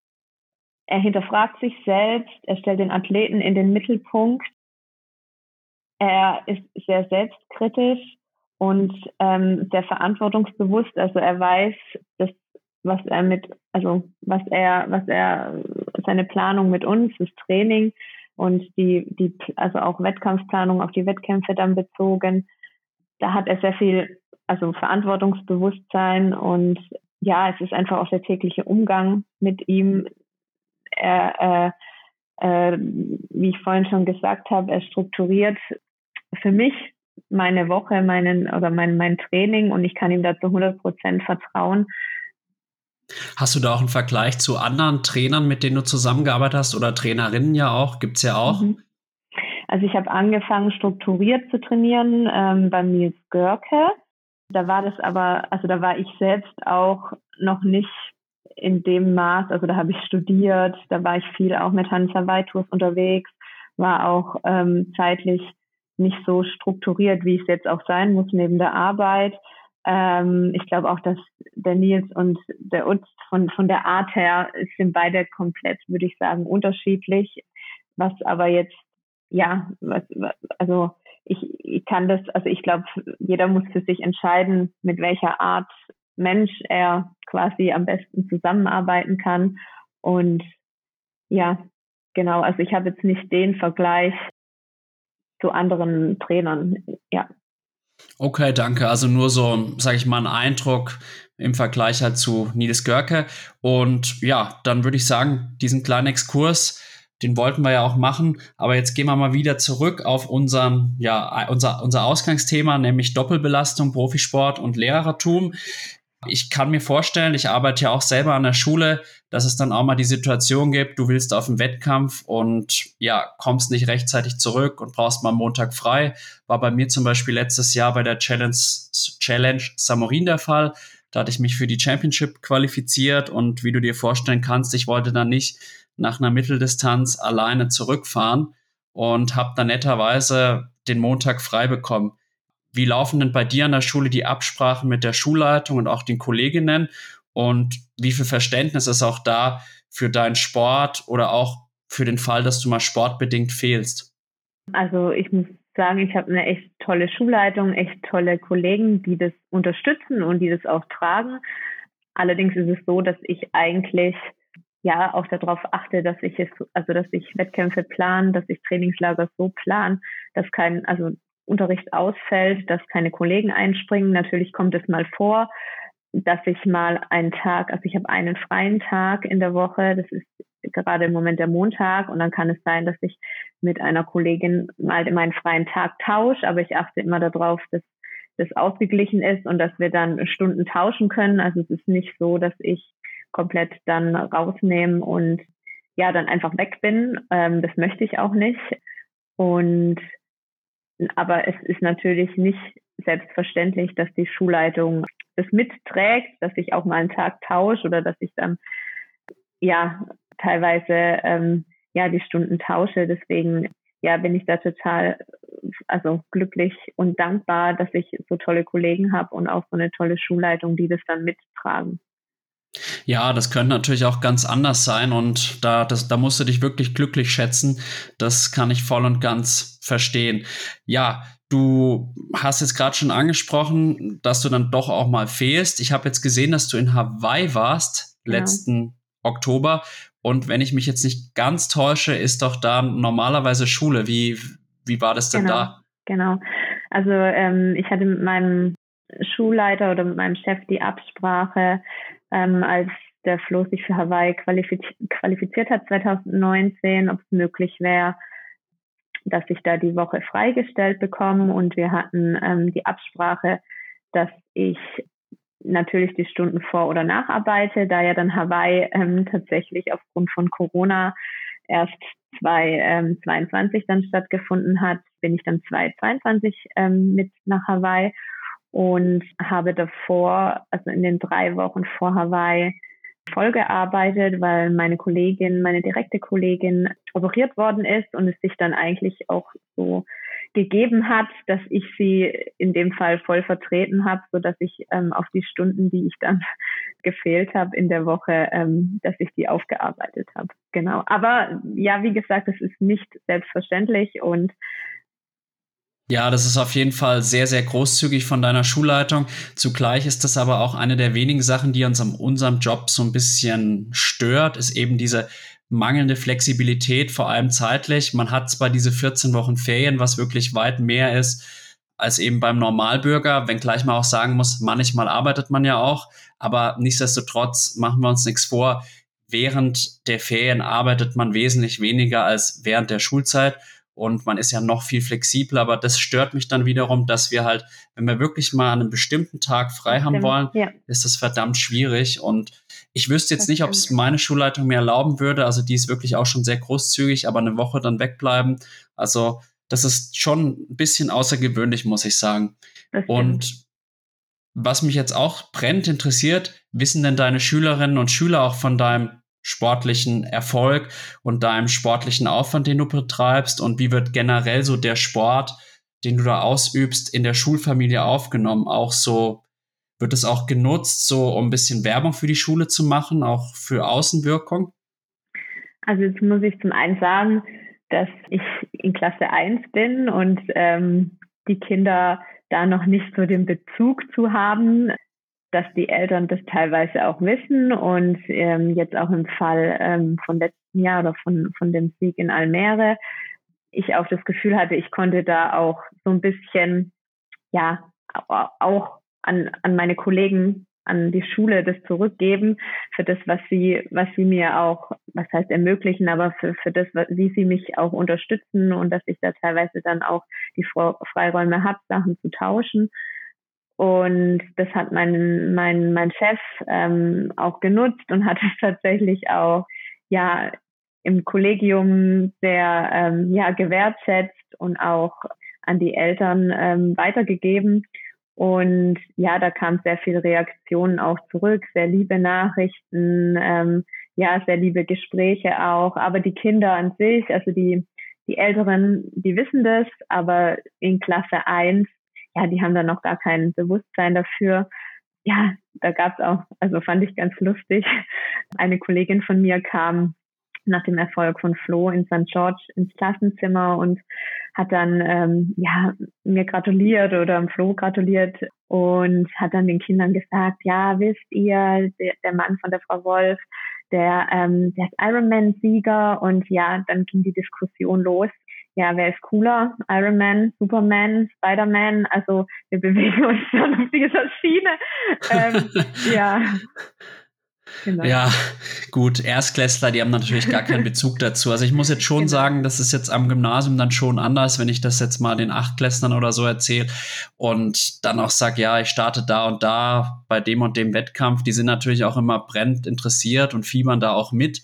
er hinterfragt sich selbst, er stellt den Athleten in den Mittelpunkt. Er ist sehr selbstkritisch und ähm, sehr verantwortungsbewusst. Also er weiß, dass was er mit, also was er, was er, seine Planung mit uns, das Training und die, die, also auch Wettkampfplanung auf die Wettkämpfe dann bezogen. Da hat er sehr viel, also Verantwortungsbewusstsein und ja, es ist einfach auch der tägliche Umgang mit ihm. Er, äh, äh, wie ich vorhin schon gesagt habe, er strukturiert für mich meine Woche, meinen oder mein, mein Training und ich kann ihm da zu 100 Prozent vertrauen. Hast du da auch einen Vergleich zu anderen Trainern, mit denen du zusammengearbeitet hast oder Trainerinnen ja auch? Gibt es ja auch. Mhm. Also ich habe angefangen, strukturiert zu trainieren ähm, bei Nils Görke. Da war das aber, also da war ich selbst auch noch nicht in dem Maß, also da habe ich studiert, da war ich viel auch mit Hansa Weitours unterwegs, war auch ähm, zeitlich nicht so strukturiert, wie es jetzt auch sein muss neben der Arbeit. Ähm, ich glaube auch, dass der Nils und der Utz von, von der Art her sind beide komplett, würde ich sagen, unterschiedlich. Was aber jetzt, ja, was, also ich, ich kann das, also ich glaube, jeder muss für sich entscheiden, mit welcher Art Mensch er quasi am besten zusammenarbeiten kann. Und ja, genau, also ich habe jetzt nicht den Vergleich zu anderen Trainern, ja. Okay, danke. Also nur so, sage ich mal, ein Eindruck im Vergleich halt zu Nils Görke. Und ja, dann würde ich sagen, diesen kleinen Exkurs, den wollten wir ja auch machen. Aber jetzt gehen wir mal wieder zurück auf unseren, ja, unser, unser Ausgangsthema, nämlich Doppelbelastung, Profisport und Lehrertum. Ich kann mir vorstellen, ich arbeite ja auch selber an der Schule, dass es dann auch mal die Situation gibt, du willst auf einen Wettkampf und ja, kommst nicht rechtzeitig zurück und brauchst mal Montag frei. War bei mir zum Beispiel letztes Jahr bei der Challenge, Challenge Samorin der Fall. Da hatte ich mich für die Championship qualifiziert und wie du dir vorstellen kannst, ich wollte dann nicht nach einer Mitteldistanz alleine zurückfahren und habe dann netterweise den Montag frei bekommen. Wie laufen denn bei dir an der Schule die Absprachen mit der Schulleitung und auch den Kolleginnen? Und wie viel Verständnis ist auch da für deinen Sport oder auch für den Fall, dass du mal sportbedingt fehlst? Also ich muss sagen, ich habe eine echt tolle Schulleitung, echt tolle Kollegen, die das unterstützen und die das auch tragen. Allerdings ist es so, dass ich eigentlich ja auch darauf achte, dass ich es, also dass ich Wettkämpfe plan, dass ich Trainingslager so plan, dass kein, also Unterricht ausfällt, dass keine Kollegen einspringen. Natürlich kommt es mal vor, dass ich mal einen Tag, also ich habe einen freien Tag in der Woche, das ist gerade im Moment der Montag und dann kann es sein, dass ich mit einer Kollegin mal meinen freien Tag tausche, aber ich achte immer darauf, dass das ausgeglichen ist und dass wir dann Stunden tauschen können. Also es ist nicht so, dass ich komplett dann rausnehme und ja, dann einfach weg bin. Ähm, das möchte ich auch nicht. Und aber es ist natürlich nicht selbstverständlich, dass die Schulleitung das mitträgt, dass ich auch mal einen Tag tausche oder dass ich dann ja teilweise ähm, ja die Stunden tausche. Deswegen ja bin ich da total also glücklich und dankbar, dass ich so tolle Kollegen habe und auch so eine tolle Schulleitung, die das dann mittragen. Ja, das könnte natürlich auch ganz anders sein und da, das, da musst du dich wirklich glücklich schätzen. Das kann ich voll und ganz verstehen. Ja, du hast jetzt gerade schon angesprochen, dass du dann doch auch mal fehlst. Ich habe jetzt gesehen, dass du in Hawaii warst ja. letzten Oktober und wenn ich mich jetzt nicht ganz täusche, ist doch da normalerweise Schule. Wie, wie war das denn genau, da? Genau. Also ähm, ich hatte mit meinem Schulleiter oder mit meinem Chef die Absprache, ähm, als der Flo sich für Hawaii qualifiz qualifiziert hat 2019, ob es möglich wäre, dass ich da die Woche freigestellt bekomme. Und wir hatten ähm, die Absprache, dass ich natürlich die Stunden vor- oder nacharbeite, da ja dann Hawaii ähm, tatsächlich aufgrund von Corona erst 2022 ähm, dann stattgefunden hat, bin ich dann 2022 ähm, mit nach Hawaii und habe davor, also in den drei Wochen vor Hawaii, voll gearbeitet, weil meine Kollegin, meine direkte Kollegin operiert worden ist und es sich dann eigentlich auch so gegeben hat, dass ich sie in dem Fall voll vertreten habe, so dass ich ähm, auf die Stunden, die ich dann gefehlt habe in der Woche, ähm, dass ich die aufgearbeitet habe. Genau. Aber ja, wie gesagt, es ist nicht selbstverständlich und ja, das ist auf jeden Fall sehr, sehr großzügig von deiner Schulleitung. Zugleich ist das aber auch eine der wenigen Sachen, die uns an unserem Job so ein bisschen stört, ist eben diese mangelnde Flexibilität, vor allem zeitlich. Man hat zwar diese 14 Wochen Ferien, was wirklich weit mehr ist als eben beim Normalbürger, wenngleich man auch sagen muss, manchmal arbeitet man ja auch, aber nichtsdestotrotz machen wir uns nichts vor. Während der Ferien arbeitet man wesentlich weniger als während der Schulzeit. Und man ist ja noch viel flexibler, aber das stört mich dann wiederum, dass wir halt, wenn wir wirklich mal an einem bestimmten Tag frei haben wollen, ja. ist das verdammt schwierig. Und ich wüsste jetzt das nicht, ob es meine Schulleitung mir erlauben würde, also die ist wirklich auch schon sehr großzügig, aber eine Woche dann wegbleiben, also das ist schon ein bisschen außergewöhnlich, muss ich sagen. Und was mich jetzt auch brennt interessiert, wissen denn deine Schülerinnen und Schüler auch von deinem sportlichen Erfolg und deinem sportlichen Aufwand, den du betreibst und wie wird generell so der Sport, den du da ausübst, in der Schulfamilie aufgenommen? Auch so, wird es auch genutzt, so um ein bisschen Werbung für die Schule zu machen, auch für Außenwirkung? Also jetzt muss ich zum einen sagen, dass ich in Klasse 1 bin und ähm, die Kinder da noch nicht so den Bezug zu haben dass die Eltern das teilweise auch wissen und ähm, jetzt auch im Fall ähm, von letzten Jahr oder von, von dem Sieg in Almere, ich auch das Gefühl hatte, ich konnte da auch so ein bisschen, ja, auch an, an meine Kollegen, an die Schule das zurückgeben für das, was sie, was sie mir auch, was heißt ermöglichen, aber für, für das, wie sie mich auch unterstützen und dass ich da teilweise dann auch die Freiräume habe, Sachen zu tauschen. Und das hat mein, mein, mein Chef ähm, auch genutzt und hat es tatsächlich auch ja im Kollegium sehr ähm, ja, gewertschätzt und auch an die Eltern ähm, weitergegeben. Und ja, da kam sehr viel Reaktionen auch zurück, sehr liebe Nachrichten, ähm, ja, sehr liebe Gespräche auch. Aber die Kinder an sich, also die, die Älteren, die wissen das, aber in Klasse 1 ja, die haben dann noch gar kein Bewusstsein dafür. Ja, da gab es auch, also fand ich ganz lustig. Eine Kollegin von mir kam nach dem Erfolg von Flo in St. George ins Klassenzimmer und hat dann ähm, ja mir gratuliert oder Flo gratuliert und hat dann den Kindern gesagt, ja, wisst ihr, der, der Mann von der Frau Wolf, der, ähm, der ist Ironman-Sieger und ja, dann ging die Diskussion los ja, wer ist cooler? Iron Man, Superman, Spider-Man. Also wir bewegen uns dann auf dieser Schiene. Ähm, ja. Genau. Ja, gut, Erstklässler, die haben natürlich gar keinen Bezug dazu. Also ich muss jetzt schon genau. sagen, das ist jetzt am Gymnasium dann schon anders, wenn ich das jetzt mal den Achtklässlern oder so erzähle und dann auch sage, ja, ich starte da und da bei dem und dem Wettkampf. Die sind natürlich auch immer brennend interessiert und fiebern da auch mit.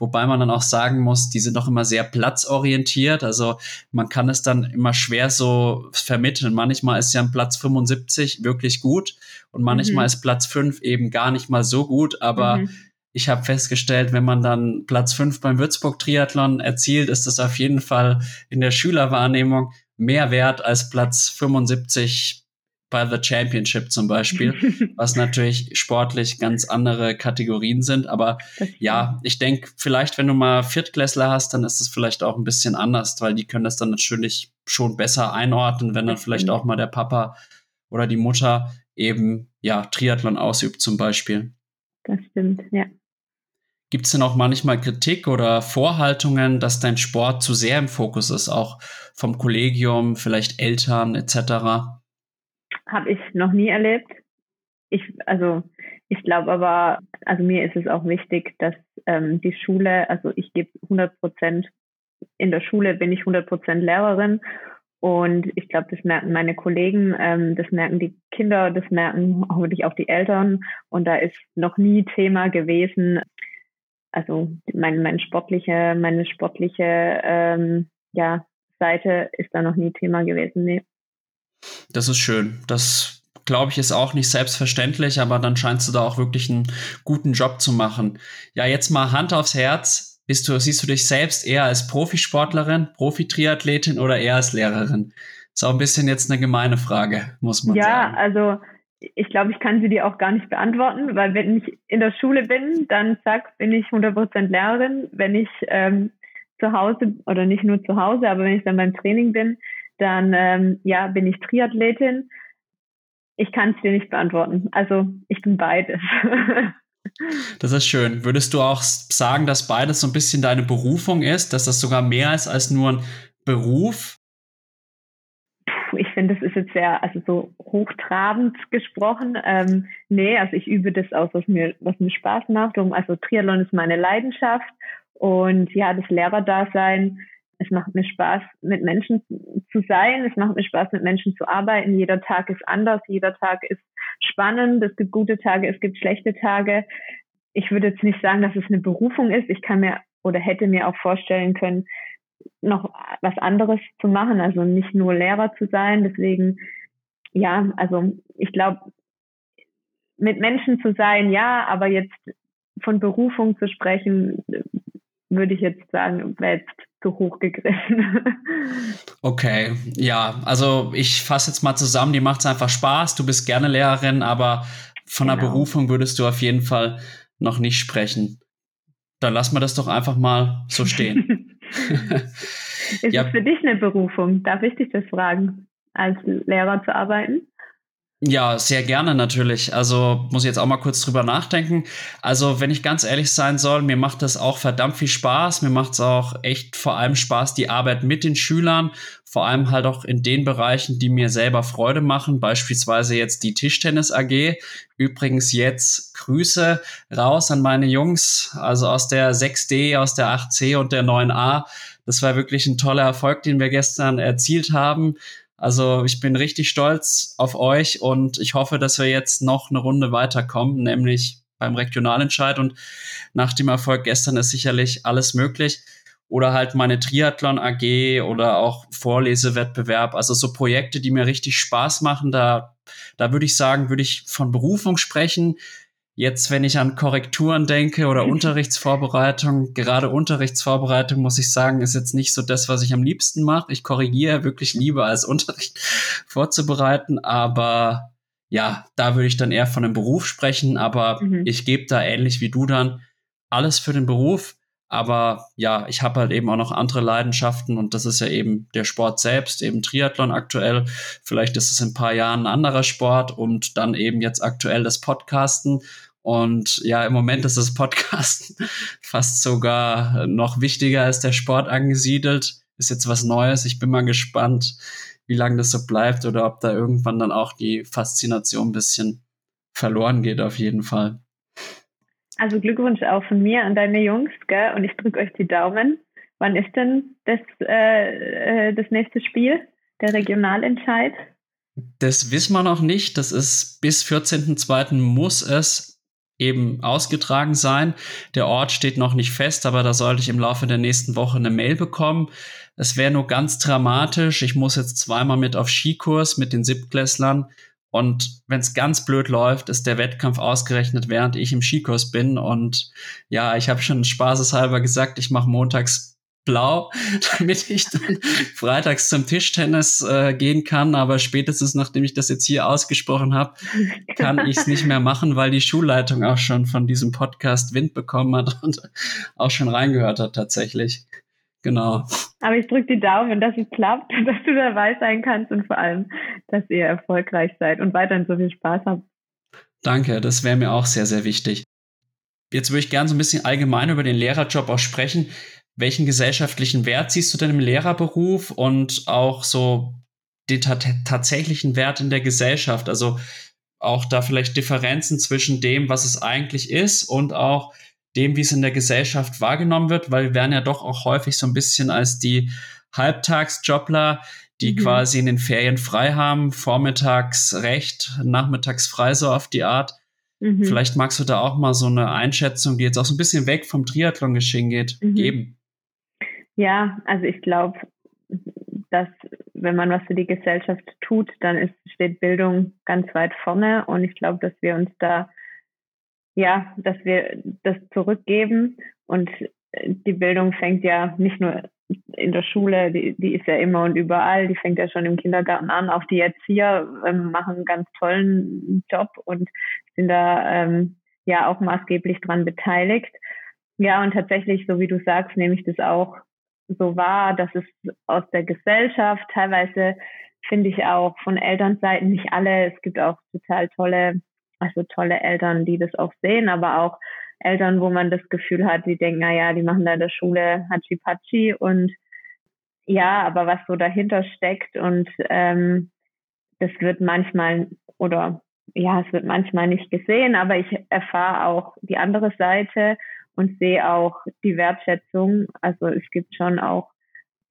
Wobei man dann auch sagen muss, die sind doch immer sehr platzorientiert. Also man kann es dann immer schwer so vermitteln. Manchmal ist ja ein Platz 75 wirklich gut und manchmal mhm. ist Platz 5 eben gar nicht mal so gut. Aber mhm. ich habe festgestellt, wenn man dann Platz 5 beim Würzburg Triathlon erzielt, ist das auf jeden Fall in der Schülerwahrnehmung mehr wert als Platz 75 bei The Championship zum Beispiel, was natürlich sportlich ganz andere Kategorien sind. Aber ja, ich denke, vielleicht, wenn du mal Viertklässler hast, dann ist es vielleicht auch ein bisschen anders, weil die können das dann natürlich schon besser einordnen, wenn dann vielleicht auch mal der Papa oder die Mutter eben ja Triathlon ausübt zum Beispiel. Das stimmt, ja. Gibt es denn auch manchmal Kritik oder Vorhaltungen, dass dein Sport zu sehr im Fokus ist, auch vom Kollegium, vielleicht Eltern etc.? Habe ich noch nie erlebt. Ich, also ich glaube aber, also mir ist es auch wichtig, dass ähm, die Schule, also ich gebe 100 Prozent, in der Schule bin ich 100 Prozent Lehrerin und ich glaube, das merken meine Kollegen, ähm, das merken die Kinder, das merken hoffentlich auch die Eltern und da ist noch nie Thema gewesen, also mein, mein sportliche, meine sportliche ähm, ja, Seite ist da noch nie Thema gewesen. Nee. Das ist schön. Das glaube ich ist auch nicht selbstverständlich, aber dann scheinst du da auch wirklich einen guten Job zu machen. Ja, jetzt mal Hand aufs Herz. Bist du, siehst du dich selbst eher als Profisportlerin, Profi-Triathletin oder eher als Lehrerin? Ist auch ein bisschen jetzt eine gemeine Frage, muss man ja, sagen. Ja, also ich glaube, ich kann sie dir auch gar nicht beantworten, weil wenn ich in der Schule bin, dann zack, bin ich 100% Lehrerin. Wenn ich ähm, zu Hause oder nicht nur zu Hause, aber wenn ich dann beim Training bin, dann ähm, ja, bin ich Triathletin. Ich kann es dir nicht beantworten. Also ich bin beides. Das ist schön. Würdest du auch sagen, dass beides so ein bisschen deine Berufung ist, dass das sogar mehr ist als nur ein Beruf? Ich finde, das ist jetzt sehr, also so hochtrabend gesprochen. Ähm, nee, also ich übe das aus, was mir, was mir Spaß macht. Also Triathlon ist meine Leidenschaft und ja, das Lehrerdasein es macht mir Spaß, mit Menschen zu sein. Es macht mir Spaß, mit Menschen zu arbeiten. Jeder Tag ist anders. Jeder Tag ist spannend. Es gibt gute Tage, es gibt schlechte Tage. Ich würde jetzt nicht sagen, dass es eine Berufung ist. Ich kann mir oder hätte mir auch vorstellen können, noch was anderes zu machen, also nicht nur Lehrer zu sein. Deswegen, ja, also ich glaube, mit Menschen zu sein, ja, aber jetzt von Berufung zu sprechen, würde ich jetzt sagen, wäre jetzt zu hoch gegriffen. Okay, ja, also ich fasse jetzt mal zusammen, die macht es einfach Spaß, du bist gerne Lehrerin, aber von genau. einer Berufung würdest du auf jeden Fall noch nicht sprechen. Dann lass mal das doch einfach mal so stehen. Ist ja. es für dich eine Berufung? Darf ich dich das fragen, als Lehrer zu arbeiten? Ja, sehr gerne natürlich. Also muss ich jetzt auch mal kurz drüber nachdenken. Also wenn ich ganz ehrlich sein soll, mir macht das auch verdammt viel Spaß. Mir macht es auch echt vor allem Spaß, die Arbeit mit den Schülern, vor allem halt auch in den Bereichen, die mir selber Freude machen, beispielsweise jetzt die Tischtennis AG. Übrigens jetzt Grüße raus an meine Jungs, also aus der 6D, aus der 8C und der 9A. Das war wirklich ein toller Erfolg, den wir gestern erzielt haben. Also ich bin richtig stolz auf euch und ich hoffe, dass wir jetzt noch eine Runde weiterkommen, nämlich beim Regionalentscheid. Und nach dem Erfolg gestern ist sicherlich alles möglich. Oder halt meine Triathlon AG oder auch Vorlesewettbewerb. Also so Projekte, die mir richtig Spaß machen. Da, da würde ich sagen, würde ich von Berufung sprechen. Jetzt, wenn ich an Korrekturen denke oder Unterrichtsvorbereitung, gerade Unterrichtsvorbereitung, muss ich sagen, ist jetzt nicht so das, was ich am liebsten mache. Ich korrigiere wirklich lieber als Unterricht vorzubereiten, aber ja, da würde ich dann eher von einem Beruf sprechen, aber mhm. ich gebe da ähnlich wie du dann alles für den Beruf. Aber ja, ich habe halt eben auch noch andere Leidenschaften und das ist ja eben der Sport selbst, eben Triathlon aktuell. Vielleicht ist es in ein paar Jahren ein anderer Sport und dann eben jetzt aktuell das Podcasten. Und ja, im Moment ist das Podcasten fast sogar noch wichtiger als der Sport angesiedelt. Ist jetzt was Neues. Ich bin mal gespannt, wie lange das so bleibt oder ob da irgendwann dann auch die Faszination ein bisschen verloren geht, auf jeden Fall. Also Glückwunsch auch von mir an deine Jungs, gell? Und ich drücke euch die Daumen. Wann ist denn das, äh, äh, das nächste Spiel, der Regionalentscheid? Das wissen wir noch nicht. Das ist bis 14.02. muss es eben ausgetragen sein. Der Ort steht noch nicht fest, aber da sollte ich im Laufe der nächsten Woche eine Mail bekommen. Es wäre nur ganz dramatisch. Ich muss jetzt zweimal mit auf Skikurs mit den Siebtklässlern und wenn es ganz blöd läuft, ist der Wettkampf ausgerechnet, während ich im Skikurs bin. Und ja, ich habe schon spaßeshalber gesagt, ich mache montags blau, damit ich dann freitags zum Tischtennis äh, gehen kann. Aber spätestens nachdem ich das jetzt hier ausgesprochen habe, kann ich es nicht mehr machen, weil die Schulleitung auch schon von diesem Podcast Wind bekommen hat und auch schon reingehört hat tatsächlich. Genau. Aber ich drücke die Daumen, dass es klappt, dass du dabei sein kannst und vor allem, dass ihr erfolgreich seid und weiterhin so viel Spaß habt. Danke, das wäre mir auch sehr, sehr wichtig. Jetzt würde ich gerne so ein bisschen allgemein über den Lehrerjob auch sprechen. Welchen gesellschaftlichen Wert siehst du denn im Lehrerberuf und auch so den tatsächlichen Wert in der Gesellschaft? Also auch da vielleicht Differenzen zwischen dem, was es eigentlich ist und auch dem, wie es in der Gesellschaft wahrgenommen wird, weil wir werden ja doch auch häufig so ein bisschen als die Halbtagsjobler, die mhm. quasi in den Ferien frei haben, vormittags recht, nachmittags frei so auf die Art. Mhm. Vielleicht magst du da auch mal so eine Einschätzung, die jetzt auch so ein bisschen weg vom Triathlon geschehen geht, mhm. geben. Ja, also ich glaube, dass wenn man was für die Gesellschaft tut, dann ist, steht Bildung ganz weit vorne und ich glaube, dass wir uns da ja, dass wir das zurückgeben und die Bildung fängt ja nicht nur in der Schule, die, die ist ja immer und überall, die fängt ja schon im Kindergarten an. Auch die Erzieher ähm, machen einen ganz tollen Job und sind da ähm, ja auch maßgeblich dran beteiligt. Ja, und tatsächlich, so wie du sagst, nehme ich das auch so wahr, dass es aus der Gesellschaft, teilweise finde ich auch von Elternseiten, nicht alle, es gibt auch total tolle also tolle Eltern, die das auch sehen, aber auch Eltern, wo man das Gefühl hat, die denken, na ja, die machen da in der Schule Hatschi-Patschi. Und ja, aber was so dahinter steckt und ähm, das wird manchmal oder ja, es wird manchmal nicht gesehen, aber ich erfahre auch die andere Seite und sehe auch die Wertschätzung. Also es gibt schon auch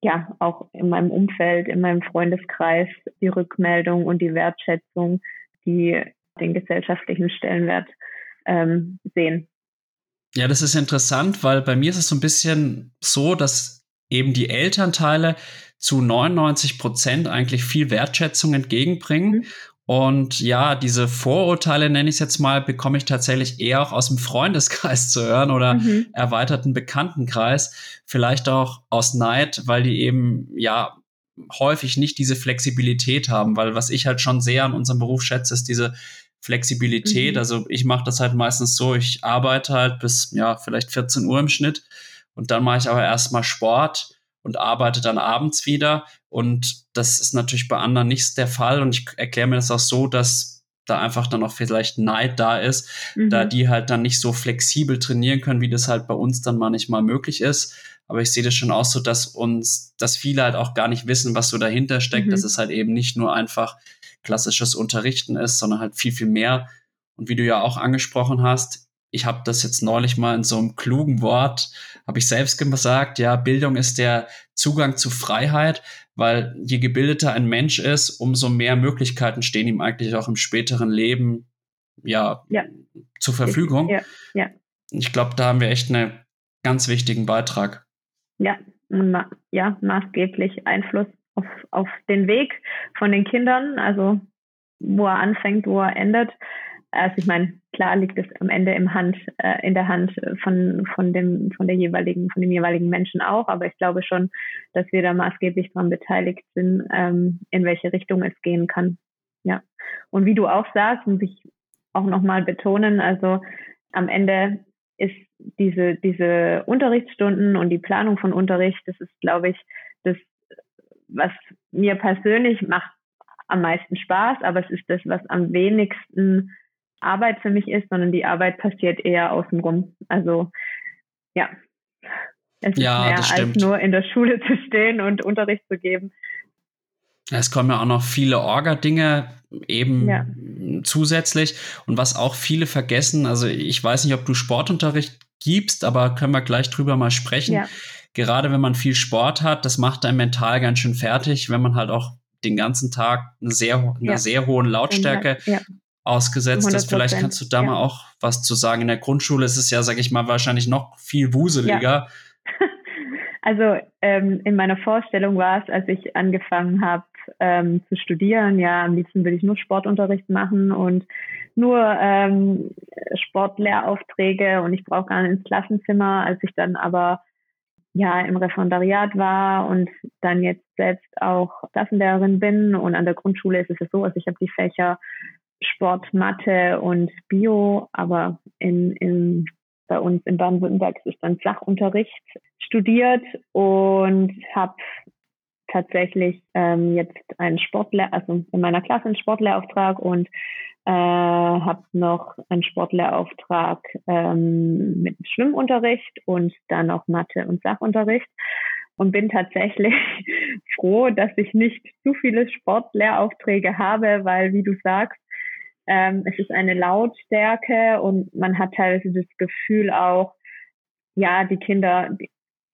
ja, auch in meinem Umfeld, in meinem Freundeskreis die Rückmeldung und die Wertschätzung, die den gesellschaftlichen Stellenwert ähm, sehen. Ja, das ist interessant, weil bei mir ist es so ein bisschen so, dass eben die Elternteile zu 99 Prozent eigentlich viel Wertschätzung entgegenbringen. Mhm. Und ja, diese Vorurteile, nenne ich es jetzt mal, bekomme ich tatsächlich eher auch aus dem Freundeskreis zu hören oder mhm. erweiterten Bekanntenkreis. Vielleicht auch aus Neid, weil die eben ja häufig nicht diese Flexibilität haben, weil was ich halt schon sehr an unserem Beruf schätze, ist diese Flexibilität. Mhm. Also ich mache das halt meistens so, ich arbeite halt bis ja vielleicht 14 Uhr im Schnitt und dann mache ich aber erstmal Sport und arbeite dann abends wieder. Und das ist natürlich bei anderen nicht der Fall. Und ich erkläre mir das auch so, dass da einfach dann auch vielleicht Neid da ist, mhm. da die halt dann nicht so flexibel trainieren können, wie das halt bei uns dann manchmal möglich ist. Aber ich sehe das schon auch so, dass uns, dass viele halt auch gar nicht wissen, was so dahinter steckt, mhm. dass es halt eben nicht nur einfach klassisches Unterrichten ist, sondern halt viel, viel mehr. Und wie du ja auch angesprochen hast, ich habe das jetzt neulich mal in so einem klugen Wort, habe ich selbst gesagt, ja, Bildung ist der Zugang zu Freiheit, weil je gebildeter ein Mensch ist, umso mehr Möglichkeiten stehen ihm eigentlich auch im späteren Leben ja, ja. zur Verfügung. Ja, ja. Ich glaube, da haben wir echt einen ganz wichtigen Beitrag. Ja, ma ja, maßgeblich Einfluss auf, auf den Weg von den Kindern, also wo er anfängt, wo er endet. Also ich meine, klar liegt es am Ende im Hand, äh, in der Hand von, von dem, von der jeweiligen, von dem jeweiligen Menschen auch, aber ich glaube schon, dass wir da maßgeblich daran beteiligt sind, ähm, in welche Richtung es gehen kann. Ja. Und wie du auch sagst, muss ich auch nochmal betonen, also am Ende ist diese, diese Unterrichtsstunden und die Planung von Unterricht, das ist, glaube ich, das, was mir persönlich macht am meisten Spaß, aber es ist das, was am wenigsten Arbeit für mich ist, sondern die Arbeit passiert eher außenrum. Also ja, es ist ja, mehr als nur in der Schule zu stehen und Unterricht zu geben. Es kommen ja auch noch viele Orga-Dinge eben ja. zusätzlich. Und was auch viele vergessen, also ich weiß nicht, ob du Sportunterricht gibst, aber können wir gleich drüber mal sprechen. Ja. Gerade wenn man viel Sport hat, das macht einen mental ganz schön fertig, wenn man halt auch den ganzen Tag eine sehr, eine ja. sehr hohen Lautstärke ja ausgesetzt ist. Vielleicht kannst du da ja. mal auch was zu sagen. In der Grundschule ist es ja, sag ich mal, wahrscheinlich noch viel wuseliger. Ja. Also ähm, in meiner Vorstellung war es, als ich angefangen habe ähm, zu studieren, ja, am liebsten würde ich nur Sportunterricht machen und nur ähm, Sportlehraufträge und ich brauche gar nicht ins Klassenzimmer. Als ich dann aber ja im Referendariat war und dann jetzt selbst auch Klassenlehrerin bin und an der Grundschule ist es so, also ich habe die Fächer Sport, Mathe und Bio, aber in, in, bei uns in Baden-Württemberg ist dann Sachunterricht studiert und habe tatsächlich ähm, jetzt einen Sportlehr, also in meiner Klasse einen Sportlehrauftrag und äh, habe noch einen Sportlehrauftrag ähm, mit Schwimmunterricht und dann noch Mathe und Sachunterricht und bin tatsächlich froh, dass ich nicht zu viele Sportlehraufträge habe, weil, wie du sagst, ähm, es ist eine Lautstärke und man hat teilweise das Gefühl auch, ja, die Kinder,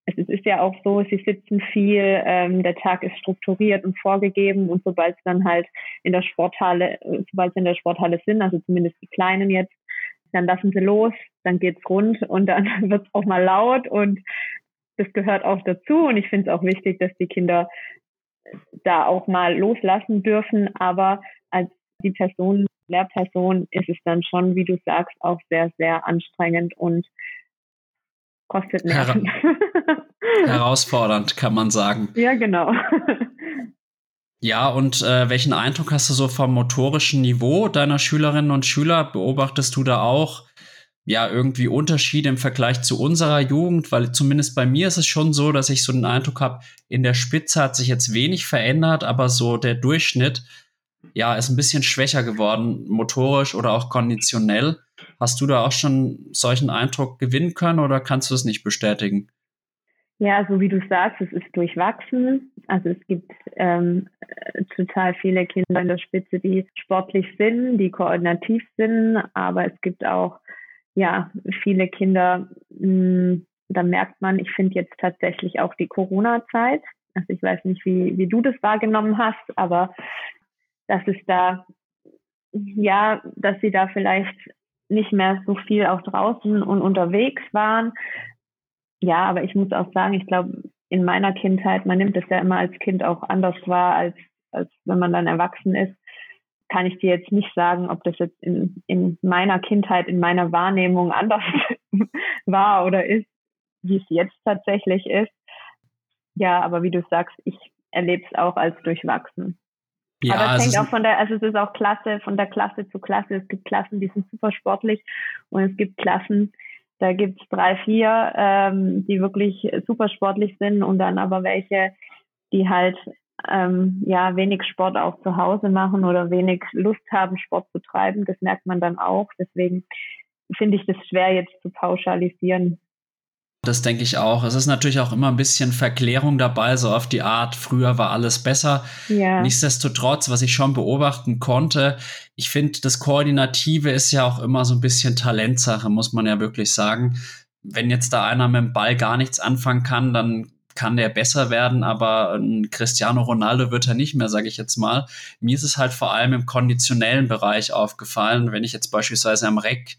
es ist ja auch so, sie sitzen viel, ähm, der Tag ist strukturiert und vorgegeben und sobald sie dann halt in der Sporthalle, sobald sie in der Sporthalle sind, also zumindest die Kleinen jetzt, dann lassen sie los, dann geht's rund und dann wird's auch mal laut und das gehört auch dazu und ich finde es auch wichtig, dass die Kinder da auch mal loslassen dürfen, aber die Person Lehrperson ist es dann schon, wie du sagst, auch sehr, sehr anstrengend und kostet Nerven. Her herausfordernd, kann man sagen. Ja, genau. Ja, und äh, welchen Eindruck hast du so vom motorischen Niveau deiner Schülerinnen und Schüler? Beobachtest du da auch ja irgendwie Unterschiede im Vergleich zu unserer Jugend? Weil zumindest bei mir ist es schon so, dass ich so den Eindruck habe, in der Spitze hat sich jetzt wenig verändert, aber so der Durchschnitt ja, ist ein bisschen schwächer geworden, motorisch oder auch konditionell. Hast du da auch schon solchen Eindruck gewinnen können oder kannst du es nicht bestätigen? Ja, so wie du sagst, es ist durchwachsen. Also es gibt ähm, total viele Kinder in der Spitze, die sportlich sind, die koordinativ sind, aber es gibt auch ja viele Kinder, mh, hm, da merkt man, ich finde jetzt tatsächlich auch die Corona-Zeit Also ich weiß nicht, wie, wie du das wahrgenommen hast, aber dass es da, ja, dass sie da vielleicht nicht mehr so viel auch draußen und unterwegs waren. Ja, aber ich muss auch sagen, ich glaube, in meiner Kindheit, man nimmt es ja immer als Kind auch anders wahr, als, als wenn man dann erwachsen ist, kann ich dir jetzt nicht sagen, ob das jetzt in, in meiner Kindheit, in meiner Wahrnehmung anders war oder ist, wie es jetzt tatsächlich ist. Ja, aber wie du sagst, ich erlebe es auch als durchwachsen. Ja, aber es hängt auch von der, also es ist auch Klasse, von der Klasse zu Klasse. Es gibt Klassen, die sind super sportlich und es gibt Klassen, da gibt es drei, vier, ähm, die wirklich super sportlich sind und dann aber welche, die halt ähm, ja wenig Sport auch zu Hause machen oder wenig Lust haben, Sport zu treiben. Das merkt man dann auch. Deswegen finde ich das schwer jetzt zu pauschalisieren. Das denke ich auch. Es ist natürlich auch immer ein bisschen Verklärung dabei, so auf die Art, früher war alles besser. Ja. Nichtsdestotrotz, was ich schon beobachten konnte, ich finde, das Koordinative ist ja auch immer so ein bisschen Talentsache, muss man ja wirklich sagen. Wenn jetzt da einer mit dem Ball gar nichts anfangen kann, dann kann der besser werden, aber ein Cristiano Ronaldo wird er nicht mehr, sage ich jetzt mal. Mir ist es halt vor allem im konditionellen Bereich aufgefallen, wenn ich jetzt beispielsweise am Reck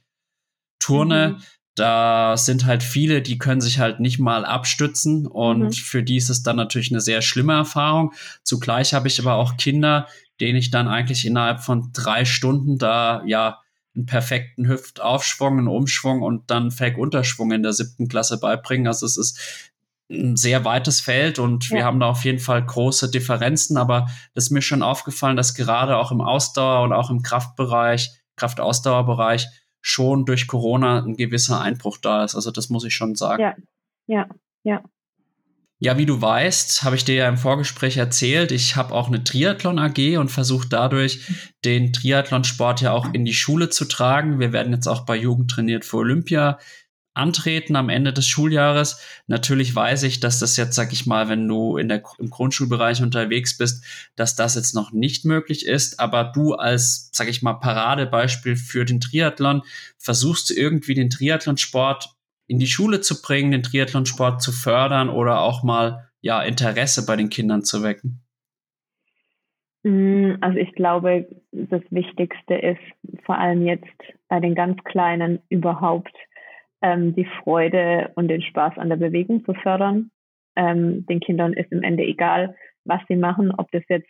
turne, mhm da sind halt viele, die können sich halt nicht mal abstützen und mhm. für die ist es dann natürlich eine sehr schlimme Erfahrung. Zugleich habe ich aber auch Kinder, denen ich dann eigentlich innerhalb von drei Stunden da ja einen perfekten Hüftaufschwung, einen Umschwung und dann Fake-Unterschwung in der siebten Klasse beibringen. Also es ist ein sehr weites Feld und ja. wir haben da auf jeden Fall große Differenzen, aber das ist mir schon aufgefallen, dass gerade auch im Ausdauer und auch im Kraftbereich, Kraftausdauerbereich schon durch Corona ein gewisser Einbruch da ist. Also das muss ich schon sagen. Ja, ja, ja. Ja, wie du weißt, habe ich dir ja im Vorgespräch erzählt, ich habe auch eine Triathlon AG und versuche dadurch den Triathlonsport ja auch in die Schule zu tragen. Wir werden jetzt auch bei Jugend trainiert für Olympia antreten am Ende des Schuljahres. Natürlich weiß ich, dass das jetzt, sag ich mal, wenn du in der, im Grundschulbereich unterwegs bist, dass das jetzt noch nicht möglich ist. Aber du als, sag ich mal, Paradebeispiel für den Triathlon versuchst du irgendwie den Triathlonsport in die Schule zu bringen, den Triathlonsport zu fördern oder auch mal, ja, Interesse bei den Kindern zu wecken. Mm, also ich glaube, das Wichtigste ist vor allem jetzt bei den ganz Kleinen überhaupt ähm, die Freude und den Spaß an der Bewegung zu fördern. Ähm, den Kindern ist im Ende egal, was sie machen, ob das jetzt,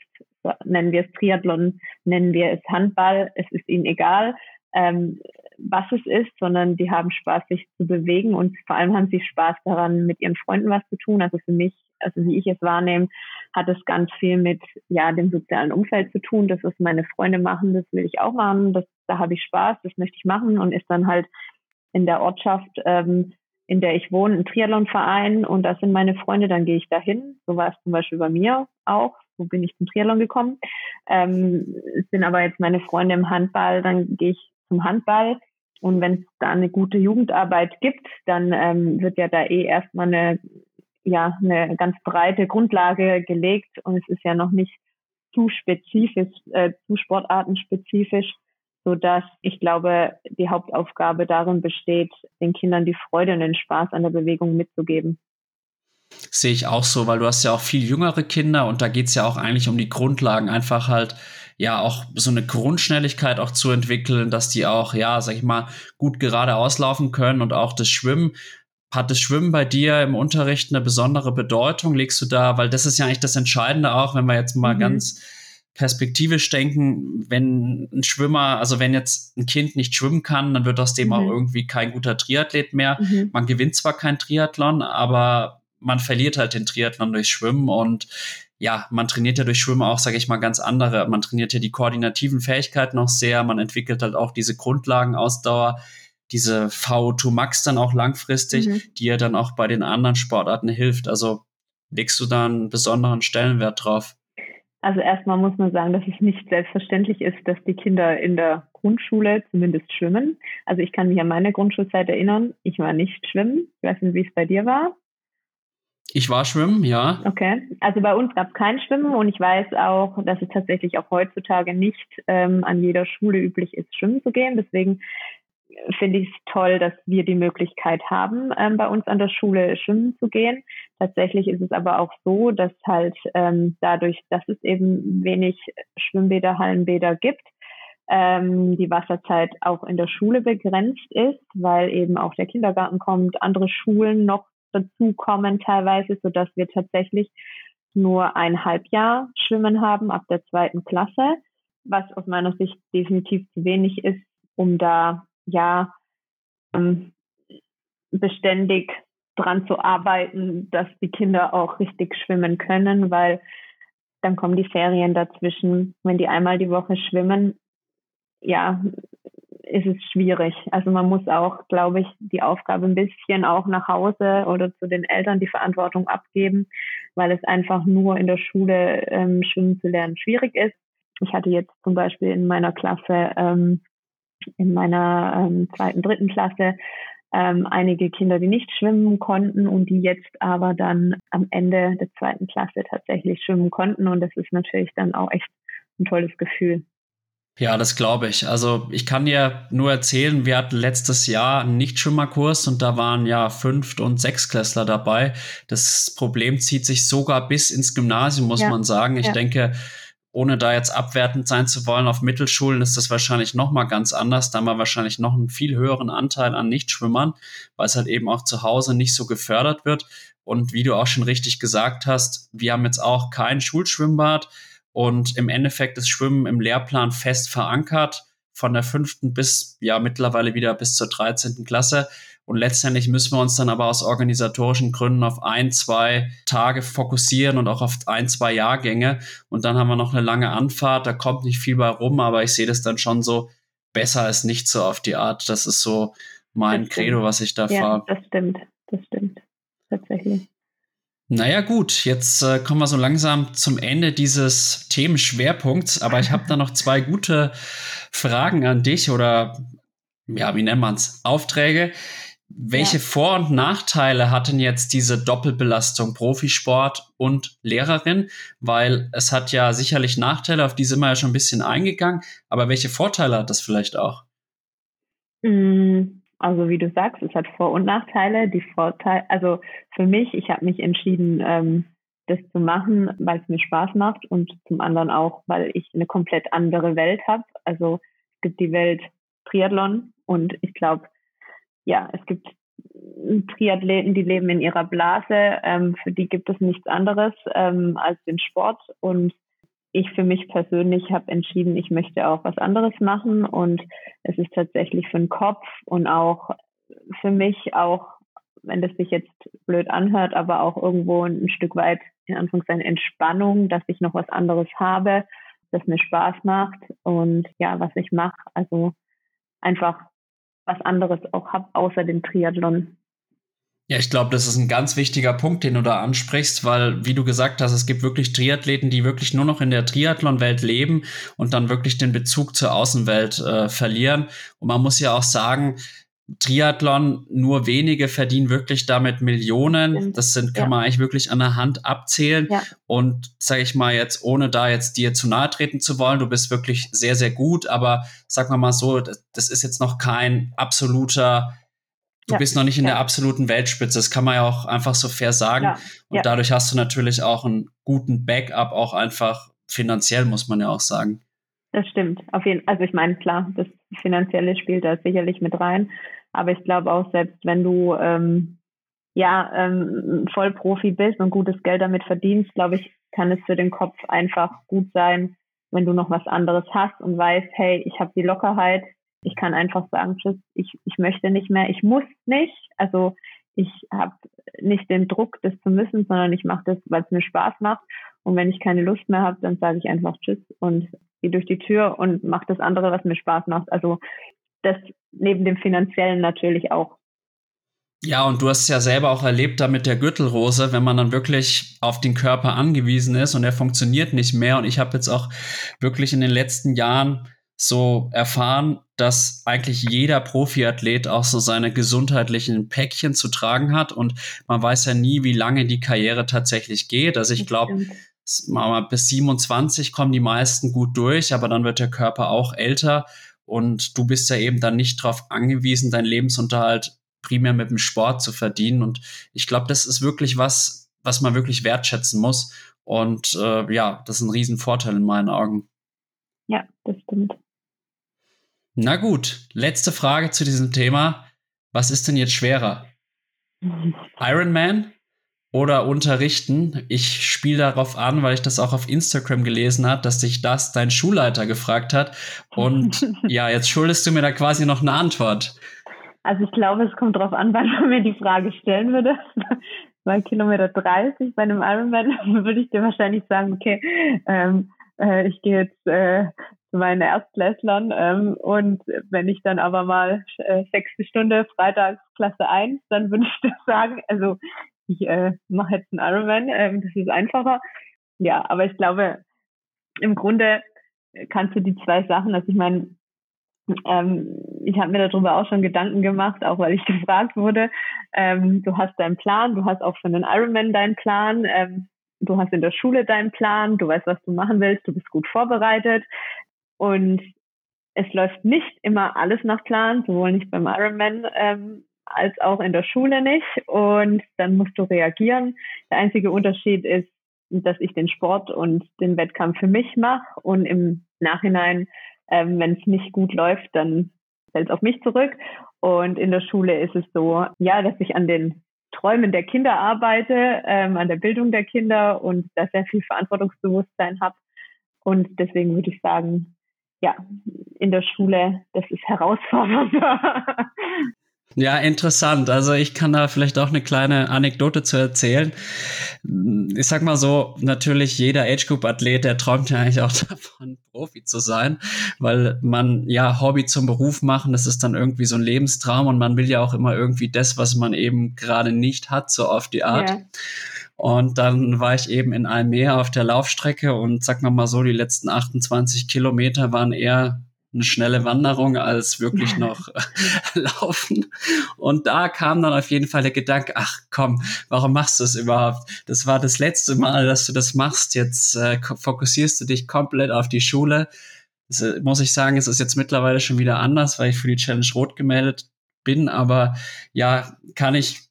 nennen wir es Triathlon, nennen wir es Handball, es ist ihnen egal, ähm, was es ist, sondern die haben Spaß, sich zu bewegen und vor allem haben sie Spaß daran, mit ihren Freunden was zu tun. Also für mich, also wie ich es wahrnehme, hat es ganz viel mit ja dem sozialen Umfeld zu tun. Das, was meine Freunde machen, das will ich auch machen. Das, da habe ich Spaß, das möchte ich machen und ist dann halt in der Ortschaft, ähm, in der ich wohne, ein Triathlonverein und da sind meine Freunde, dann gehe ich dahin. So war es zum Beispiel bei mir auch. So bin ich zum Triathlon gekommen. Ähm, sind aber jetzt meine Freunde im Handball, dann gehe ich zum Handball. Und wenn es da eine gute Jugendarbeit gibt, dann ähm, wird ja da eh erstmal eine, ja, eine ganz breite Grundlage gelegt und es ist ja noch nicht zu spezifisch, äh, zu sportartenspezifisch so dass ich glaube, die Hauptaufgabe darin besteht, den Kindern die Freude und den Spaß an der Bewegung mitzugeben. Sehe ich auch so, weil du hast ja auch viel jüngere Kinder und da geht es ja auch eigentlich um die Grundlagen, einfach halt ja auch so eine Grundschnelligkeit auch zu entwickeln, dass die auch, ja, sag ich mal, gut geradeaus laufen können und auch das Schwimmen. Hat das Schwimmen bei dir im Unterricht eine besondere Bedeutung? Legst du da, weil das ist ja eigentlich das Entscheidende auch, wenn wir jetzt mal mhm. ganz perspektivisch denken, wenn ein Schwimmer, also wenn jetzt ein Kind nicht schwimmen kann, dann wird aus dem mhm. auch irgendwie kein guter Triathlet mehr. Mhm. Man gewinnt zwar kein Triathlon, aber man verliert halt den Triathlon durch Schwimmen und ja, man trainiert ja durch Schwimmen auch, sage ich mal, ganz andere. Man trainiert ja die koordinativen Fähigkeiten noch sehr, man entwickelt halt auch diese Grundlagenausdauer, diese VO2 Max dann auch langfristig, mhm. die ja dann auch bei den anderen Sportarten hilft. Also legst du da einen besonderen Stellenwert drauf? Also erstmal muss man sagen, dass es nicht selbstverständlich ist, dass die Kinder in der Grundschule zumindest schwimmen. Also ich kann mich an meine Grundschulzeit erinnern. Ich war nicht schwimmen. Ich weiß nicht, wie es bei dir war. Ich war schwimmen, ja. Okay. Also bei uns gab es kein Schwimmen und ich weiß auch, dass es tatsächlich auch heutzutage nicht ähm, an jeder Schule üblich ist, schwimmen zu gehen. Deswegen finde ich es toll, dass wir die Möglichkeit haben, ähm, bei uns an der Schule schwimmen zu gehen. Tatsächlich ist es aber auch so, dass halt ähm, dadurch, dass es eben wenig Schwimmbäder, Hallenbäder gibt, ähm, die Wasserzeit auch in der Schule begrenzt ist, weil eben auch der Kindergarten kommt, andere Schulen noch dazukommen teilweise, so dass wir tatsächlich nur ein Halbjahr Schwimmen haben ab der zweiten Klasse, was aus meiner Sicht definitiv zu wenig ist, um da ja ähm, beständig dran zu arbeiten, dass die Kinder auch richtig schwimmen können, weil dann kommen die Ferien dazwischen. Wenn die einmal die Woche schwimmen, ja, ist es schwierig. Also man muss auch, glaube ich, die Aufgabe ein bisschen auch nach Hause oder zu den Eltern die Verantwortung abgeben, weil es einfach nur in der Schule ähm, schwimmen zu lernen schwierig ist. Ich hatte jetzt zum Beispiel in meiner Klasse, ähm, in meiner ähm, zweiten, dritten Klasse, ähm, einige Kinder, die nicht schwimmen konnten und die jetzt aber dann am Ende der zweiten Klasse tatsächlich schwimmen konnten. Und das ist natürlich dann auch echt ein tolles Gefühl. Ja, das glaube ich. Also ich kann dir nur erzählen, wir hatten letztes Jahr einen Nichtschwimmerkurs und da waren ja Fünft- und Sechsklässler dabei. Das Problem zieht sich sogar bis ins Gymnasium, muss ja. man sagen. Ich ja. denke, ohne da jetzt abwertend sein zu wollen, auf Mittelschulen ist das wahrscheinlich noch mal ganz anders. Da haben wir wahrscheinlich noch einen viel höheren Anteil an Nichtschwimmern, weil es halt eben auch zu Hause nicht so gefördert wird. Und wie du auch schon richtig gesagt hast, wir haben jetzt auch kein Schulschwimmbad und im Endeffekt ist Schwimmen im Lehrplan fest verankert, von der fünften bis ja mittlerweile wieder bis zur 13. Klasse. Und letztendlich müssen wir uns dann aber aus organisatorischen Gründen auf ein, zwei Tage fokussieren und auch auf ein, zwei Jahrgänge. Und dann haben wir noch eine lange Anfahrt, da kommt nicht viel bei rum, aber ich sehe das dann schon so, besser ist nicht so auf die Art. Das ist so mein Credo, was ich da ja, fahre. Das stimmt, das stimmt. Tatsächlich. Naja gut, jetzt äh, kommen wir so langsam zum Ende dieses Themenschwerpunkts, aber ich habe da noch zwei gute Fragen an dich oder ja, wie nennt man's? Aufträge. Welche ja. Vor- und Nachteile hat denn jetzt diese Doppelbelastung Profisport und Lehrerin? Weil es hat ja sicherlich Nachteile, auf die sind wir ja schon ein bisschen eingegangen, aber welche Vorteile hat das vielleicht auch? Mm, also wie du sagst, es hat Vor- und Nachteile. Die Vorteile, also für mich, ich habe mich entschieden, ähm, das zu machen, weil es mir Spaß macht und zum anderen auch, weil ich eine komplett andere Welt habe. Also es gibt die Welt Triathlon und ich glaube, ja, es gibt Triathleten, die leben in ihrer Blase. Ähm, für die gibt es nichts anderes ähm, als den Sport. Und ich für mich persönlich habe entschieden, ich möchte auch was anderes machen. Und es ist tatsächlich für den Kopf und auch für mich auch, wenn das sich jetzt blöd anhört, aber auch irgendwo ein Stück weit in Anführungszeichen Entspannung, dass ich noch was anderes habe, das mir Spaß macht. Und ja, was ich mache, also einfach was anderes auch habe außer dem Triathlon. Ja, ich glaube, das ist ein ganz wichtiger Punkt, den du da ansprichst, weil, wie du gesagt hast, es gibt wirklich Triathleten, die wirklich nur noch in der Triathlon-Welt leben und dann wirklich den Bezug zur Außenwelt äh, verlieren. Und man muss ja auch sagen, Triathlon, nur wenige verdienen wirklich damit Millionen. Das sind, kann ja. man eigentlich wirklich an der Hand abzählen. Ja. Und sage ich mal jetzt, ohne da jetzt dir zu nahe treten zu wollen, du bist wirklich sehr, sehr gut, aber sag mal mal so, das ist jetzt noch kein absoluter du ja, bist noch nicht in der absoluten Weltspitze. Das kann man ja auch einfach so fair sagen. Und dadurch hast du natürlich auch einen guten Backup, auch einfach finanziell, muss man ja auch sagen. Das stimmt. Auf jeden Also ich meine, klar, das Finanzielle spielt da sicherlich mit rein. Aber ich glaube auch, selbst wenn du ähm, ja ähm, Vollprofi bist und gutes Geld damit verdienst, glaube ich, kann es für den Kopf einfach gut sein, wenn du noch was anderes hast und weißt, hey, ich habe die Lockerheit, ich kann einfach sagen, tschüss, ich, ich möchte nicht mehr, ich muss nicht. Also ich habe nicht den Druck, das zu müssen, sondern ich mache das, weil es mir Spaß macht. Und wenn ich keine Lust mehr habe, dann sage ich einfach Tschüss und gehe durch die Tür und mache das andere, was mir Spaß macht. Also das neben dem finanziellen natürlich auch. Ja, und du hast es ja selber auch erlebt da mit der Gürtelrose, wenn man dann wirklich auf den Körper angewiesen ist und er funktioniert nicht mehr. Und ich habe jetzt auch wirklich in den letzten Jahren so erfahren, dass eigentlich jeder Profiathlet auch so seine gesundheitlichen Päckchen zu tragen hat und man weiß ja nie, wie lange die Karriere tatsächlich geht. Also ich glaube, bis 27 kommen die meisten gut durch, aber dann wird der Körper auch älter und du bist ja eben dann nicht darauf angewiesen, deinen Lebensunterhalt primär mit dem Sport zu verdienen. Und ich glaube, das ist wirklich was, was man wirklich wertschätzen muss. Und äh, ja, das ist ein Riesenvorteil in meinen Augen. Ja, das stimmt. Na gut, letzte Frage zu diesem Thema. Was ist denn jetzt schwerer? Ironman oder unterrichten? Ich spiele darauf an, weil ich das auch auf Instagram gelesen habe, dass sich das dein Schulleiter gefragt hat. Und ja, jetzt schuldest du mir da quasi noch eine Antwort. Also ich glaube, es kommt darauf an, wann man mir die Frage stellen würde. Bei Kilometer 30 bei einem Ironman würde ich dir wahrscheinlich sagen, okay, ähm, äh, ich gehe jetzt äh, zu meinen Erstklässlern ähm, und wenn ich dann aber mal äh, sechste Stunde Freitags Klasse 1, dann würde ich das sagen, also ich äh, mache jetzt einen Ironman, ähm, das ist einfacher. Ja, aber ich glaube, im Grunde kannst du die zwei Sachen, also ich meine, ähm, ich habe mir darüber auch schon Gedanken gemacht, auch weil ich gefragt wurde. Ähm, du hast deinen Plan, du hast auch für einen Ironman deinen Plan, ähm, du hast in der Schule deinen Plan, du weißt, was du machen willst, du bist gut vorbereitet und es läuft nicht immer alles nach Plan, sowohl nicht beim Ironman ähm, als auch in der Schule nicht und dann musst du reagieren. Der einzige Unterschied ist, dass ich den Sport und den Wettkampf für mich mache und im Nachhinein ähm, Wenn es nicht gut läuft, dann fällt es auf mich zurück. Und in der Schule ist es so, ja, dass ich an den Träumen der Kinder arbeite, ähm, an der Bildung der Kinder und da sehr viel Verantwortungsbewusstsein habe. Und deswegen würde ich sagen, ja, in der Schule, das ist herausfordernder. Ja, interessant. Also ich kann da vielleicht auch eine kleine Anekdote zu erzählen. Ich sag mal so, natürlich jeder Age Group Athlet, der träumt ja eigentlich auch davon, Profi zu sein, weil man ja Hobby zum Beruf machen, das ist dann irgendwie so ein Lebenstraum und man will ja auch immer irgendwie das, was man eben gerade nicht hat, so auf die Art. Ja. Und dann war ich eben in Almere auf der Laufstrecke und sag mal so, die letzten 28 Kilometer waren eher eine schnelle Wanderung als wirklich noch laufen. Und da kam dann auf jeden Fall der Gedanke, ach komm, warum machst du es überhaupt? Das war das letzte Mal, dass du das machst. Jetzt äh, fokussierst du dich komplett auf die Schule. Das, äh, muss ich sagen, es ist jetzt mittlerweile schon wieder anders, weil ich für die Challenge Rot gemeldet bin. Aber ja, kann ich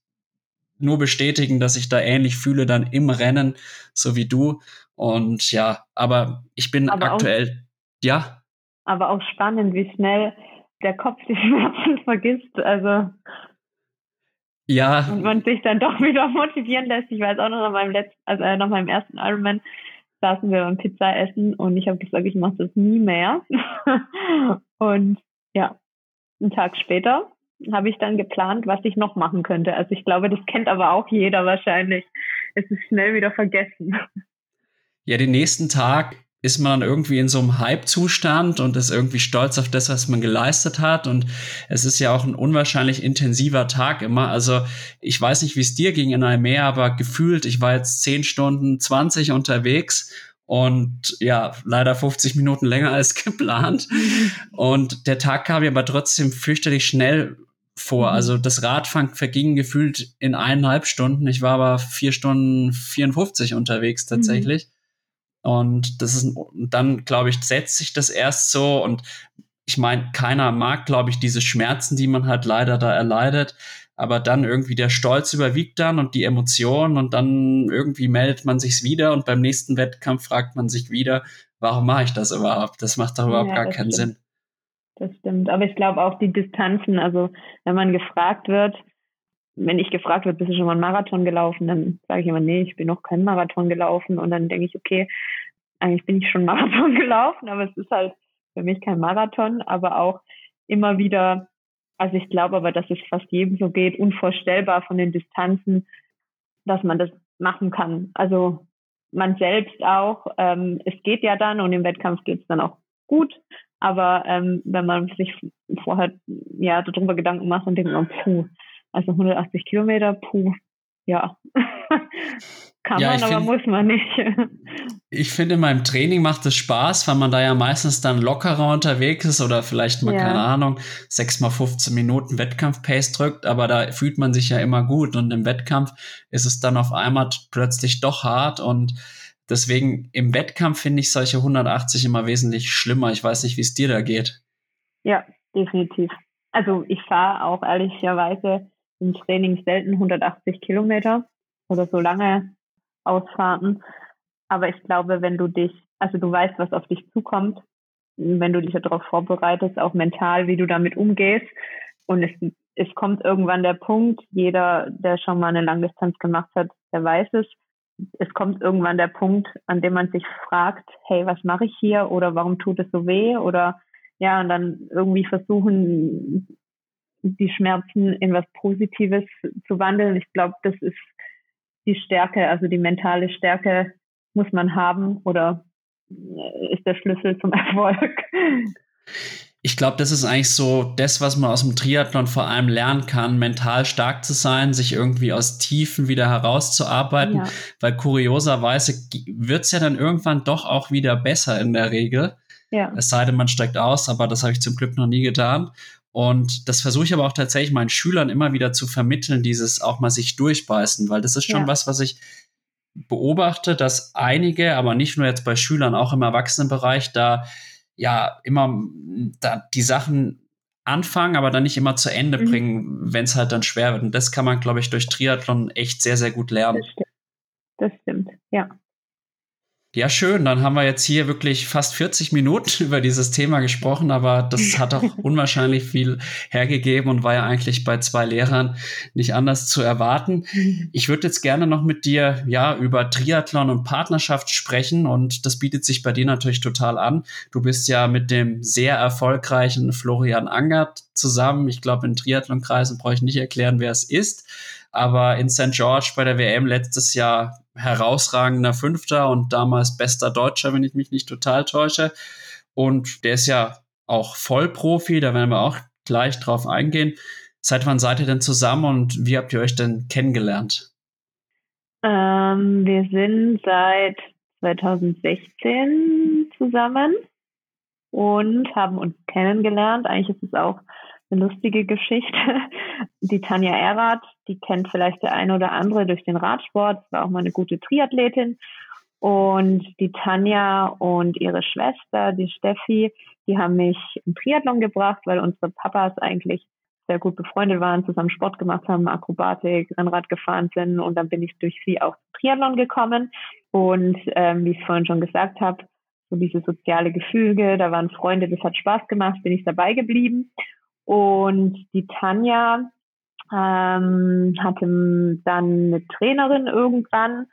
nur bestätigen, dass ich da ähnlich fühle dann im Rennen, so wie du. Und ja, aber ich bin aber aktuell, ja aber auch spannend, wie schnell der Kopf die Schmerzen vergisst. Also ja. Und man sich dann doch wieder motivieren lässt. Ich weiß auch noch nach meinem letzten, also äh, nach meinem ersten Ironman saßen wir beim Pizza essen und ich habe gesagt, ich mache das nie mehr. und ja, einen Tag später habe ich dann geplant, was ich noch machen könnte. Also ich glaube, das kennt aber auch jeder wahrscheinlich. Es ist schnell wieder vergessen. Ja, den nächsten Tag ist man dann irgendwie in so einem Hype-Zustand und ist irgendwie stolz auf das, was man geleistet hat. Und es ist ja auch ein unwahrscheinlich intensiver Tag immer. Also ich weiß nicht, wie es dir ging in Almere, aber gefühlt, ich war jetzt 10 Stunden 20 unterwegs und ja, leider 50 Minuten länger als geplant. Und der Tag kam mir aber trotzdem fürchterlich schnell vor. Mhm. Also das Radfahren verging gefühlt in eineinhalb Stunden. Ich war aber vier Stunden 54 unterwegs tatsächlich. Mhm. Und das ist dann, glaube ich, setzt sich das erst so und ich meine, keiner mag, glaube ich, diese Schmerzen, die man halt leider da erleidet. Aber dann irgendwie der Stolz überwiegt dann und die Emotionen und dann irgendwie meldet man sich's wieder und beim nächsten Wettkampf fragt man sich wieder, warum mache ich das überhaupt? Das macht doch überhaupt ja, gar keinen stimmt. Sinn. Das stimmt. Aber ich glaube auch die Distanzen, also wenn man gefragt wird, wenn ich gefragt wird, bist du schon mal einen Marathon gelaufen, dann sage ich immer, nee, ich bin noch keinen Marathon gelaufen. Und dann denke ich, okay, eigentlich bin ich schon Marathon gelaufen, aber es ist halt für mich kein Marathon, aber auch immer wieder, also ich glaube aber, dass es fast jedem so geht, unvorstellbar von den Distanzen, dass man das machen kann. Also man selbst auch, ähm, es geht ja dann und im Wettkampf geht es dann auch gut, aber ähm, wenn man sich vorher ja darüber Gedanken macht und denkt, oh, puh, also 180 Kilometer, puh, ja. Kann ja, man, aber find, muss man nicht. ich finde, in meinem Training macht es Spaß, weil man da ja meistens dann lockerer unterwegs ist oder vielleicht mal, ja. keine Ahnung, 6 mal 15 Minuten Wettkampf-Pace drückt, aber da fühlt man sich ja immer gut und im Wettkampf ist es dann auf einmal plötzlich doch hart und deswegen im Wettkampf finde ich solche 180 immer wesentlich schlimmer. Ich weiß nicht, wie es dir da geht. Ja, definitiv. Also ich fahre auch ehrlicherweise im Training selten 180 Kilometer oder so lange Ausfahrten. Aber ich glaube, wenn du dich, also du weißt, was auf dich zukommt, wenn du dich darauf vorbereitest, auch mental, wie du damit umgehst. Und es, es kommt irgendwann der Punkt, jeder, der schon mal eine Langdistanz gemacht hat, der weiß es. Es kommt irgendwann der Punkt, an dem man sich fragt, hey, was mache ich hier? Oder warum tut es so weh? Oder ja, und dann irgendwie versuchen, die Schmerzen in was Positives zu wandeln. Ich glaube, das ist die Stärke, also die mentale Stärke muss man haben oder ist der Schlüssel zum Erfolg. Ich glaube, das ist eigentlich so das, was man aus dem Triathlon vor allem lernen kann, mental stark zu sein, sich irgendwie aus Tiefen wieder herauszuarbeiten, ja. weil kurioserweise wird es ja dann irgendwann doch auch wieder besser in der Regel. Ja. Es sei denn, man steigt aus, aber das habe ich zum Glück noch nie getan. Und das versuche ich aber auch tatsächlich meinen Schülern immer wieder zu vermitteln, dieses auch mal sich durchbeißen, weil das ist schon ja. was, was ich beobachte, dass einige, aber nicht nur jetzt bei Schülern, auch im Erwachsenenbereich, da ja immer da die Sachen anfangen, aber dann nicht immer zu Ende mhm. bringen, wenn es halt dann schwer wird. Und das kann man, glaube ich, durch Triathlon echt sehr, sehr gut lernen. Das stimmt, das stimmt. ja. Ja, schön. Dann haben wir jetzt hier wirklich fast 40 Minuten über dieses Thema gesprochen, aber das hat auch unwahrscheinlich viel hergegeben und war ja eigentlich bei zwei Lehrern nicht anders zu erwarten. Ich würde jetzt gerne noch mit dir ja über Triathlon und Partnerschaft sprechen und das bietet sich bei dir natürlich total an. Du bist ja mit dem sehr erfolgreichen Florian Angert zusammen. Ich glaube, in Triathlonkreisen brauche ich nicht erklären, wer es ist aber in St. George bei der WM letztes Jahr herausragender Fünfter und damals bester Deutscher, wenn ich mich nicht total täusche. Und der ist ja auch Vollprofi, da werden wir auch gleich drauf eingehen. Seit wann seid ihr denn zusammen und wie habt ihr euch denn kennengelernt? Ähm, wir sind seit 2016 zusammen und haben uns kennengelernt. Eigentlich ist es auch eine lustige Geschichte. Die Tanja Erath, die kennt vielleicht der eine oder andere durch den Radsport, war auch mal eine gute Triathletin. Und die Tanja und ihre Schwester, die Steffi, die haben mich im Triathlon gebracht, weil unsere Papas eigentlich sehr gut befreundet waren, zusammen Sport gemacht haben, Akrobatik, Rennrad gefahren sind und dann bin ich durch sie auch zum Triathlon gekommen. Und ähm, wie ich vorhin schon gesagt habe, so diese soziale Gefüge, da waren Freunde, das hat Spaß gemacht, bin ich dabei geblieben. Und die Tanja ähm, hatte dann eine Trainerin irgendwann,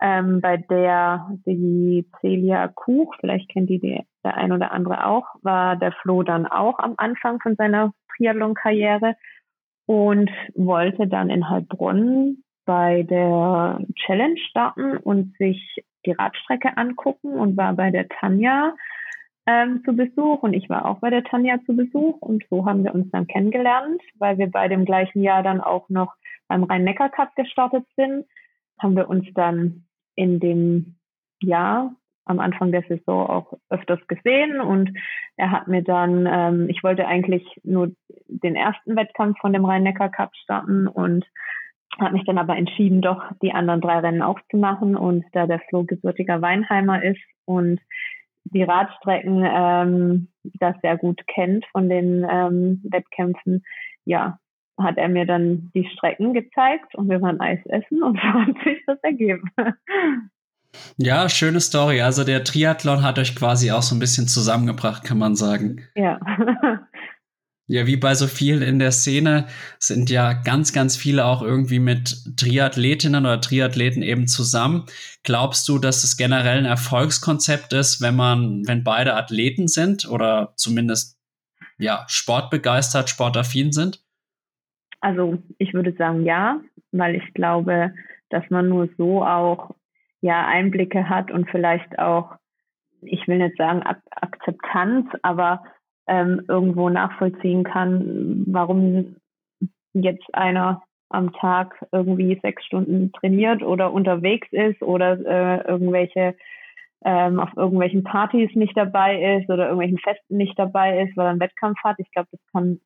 ähm, bei der die Celia Kuch, vielleicht kennt die, die der ein oder andere auch, war der Flo dann auch am Anfang von seiner Triathlon-Karriere und wollte dann in Heilbronn bei der Challenge starten und sich die Radstrecke angucken und war bei der Tanja ähm, zu Besuch und ich war auch bei der Tanja zu Besuch und so haben wir uns dann kennengelernt, weil wir bei dem gleichen Jahr dann auch noch beim Rhein-Neckar-Cup gestartet sind, haben wir uns dann in dem Jahr am Anfang der Saison auch öfters gesehen und er hat mir dann, ähm, ich wollte eigentlich nur den ersten Wettkampf von dem Rhein-Neckar-Cup starten und hat mich dann aber entschieden, doch die anderen drei Rennen auch zu machen und da der Flo gebürtiger Weinheimer ist und die Radstrecken ähm, das sehr gut kennt von den ähm, Wettkämpfen, ja, hat er mir dann die Strecken gezeigt und wir waren Eis essen und so hat sich das ergeben. Ja, schöne Story. Also der Triathlon hat euch quasi auch so ein bisschen zusammengebracht, kann man sagen. Ja. Ja, wie bei so vielen in der Szene sind ja ganz, ganz viele auch irgendwie mit Triathletinnen oder Triathleten eben zusammen. Glaubst du, dass es generell ein Erfolgskonzept ist, wenn man, wenn beide Athleten sind oder zumindest ja, sportbegeistert, sportaffin sind? Also ich würde sagen ja, weil ich glaube, dass man nur so auch ja Einblicke hat und vielleicht auch, ich will nicht sagen Ak Akzeptanz, aber ähm, irgendwo nachvollziehen kann, warum jetzt einer am Tag irgendwie sechs Stunden trainiert oder unterwegs ist oder äh, irgendwelche ähm, auf irgendwelchen Partys nicht dabei ist oder irgendwelchen Festen nicht dabei ist, weil er einen Wettkampf hat. Ich glaube, das kann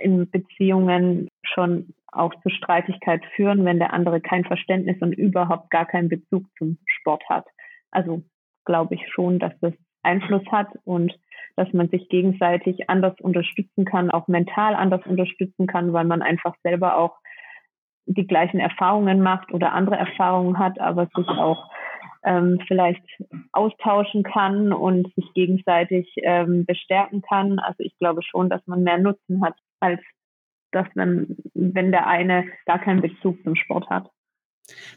in Beziehungen schon auch zu Streitigkeit führen, wenn der andere kein Verständnis und überhaupt gar keinen Bezug zum Sport hat. Also glaube ich schon, dass das Einfluss hat und dass man sich gegenseitig anders unterstützen kann, auch mental anders unterstützen kann, weil man einfach selber auch die gleichen Erfahrungen macht oder andere Erfahrungen hat, aber sich auch ähm, vielleicht austauschen kann und sich gegenseitig ähm, bestärken kann. Also ich glaube schon, dass man mehr Nutzen hat, als dass man, wenn der eine gar keinen Bezug zum Sport hat.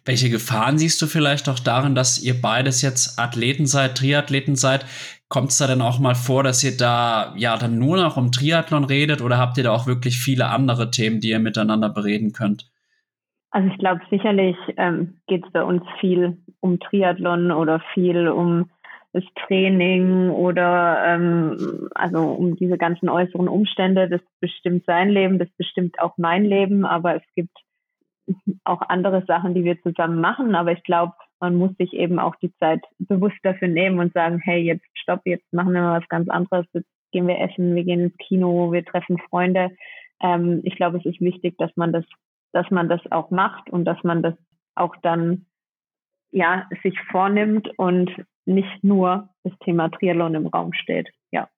Welche Gefahren siehst du vielleicht auch darin, dass ihr beides jetzt Athleten seid, Triathleten seid? Kommt es da denn auch mal vor, dass ihr da ja dann nur noch um Triathlon redet oder habt ihr da auch wirklich viele andere Themen, die ihr miteinander bereden könnt? Also ich glaube, sicherlich ähm, geht es bei uns viel um Triathlon oder viel um das Training oder ähm, also um diese ganzen äußeren Umstände. Das bestimmt sein Leben, das bestimmt auch mein Leben, aber es gibt auch andere Sachen, die wir zusammen machen. Aber ich glaube, man muss sich eben auch die Zeit bewusst dafür nehmen und sagen, hey, jetzt stopp, jetzt machen wir mal was ganz anderes. Jetzt gehen wir essen, wir gehen ins Kino, wir treffen Freunde. Ähm, ich glaube, es ist wichtig, dass man das, dass man das auch macht und dass man das auch dann ja sich vornimmt und nicht nur das Thema Triathlon im Raum steht. Ja.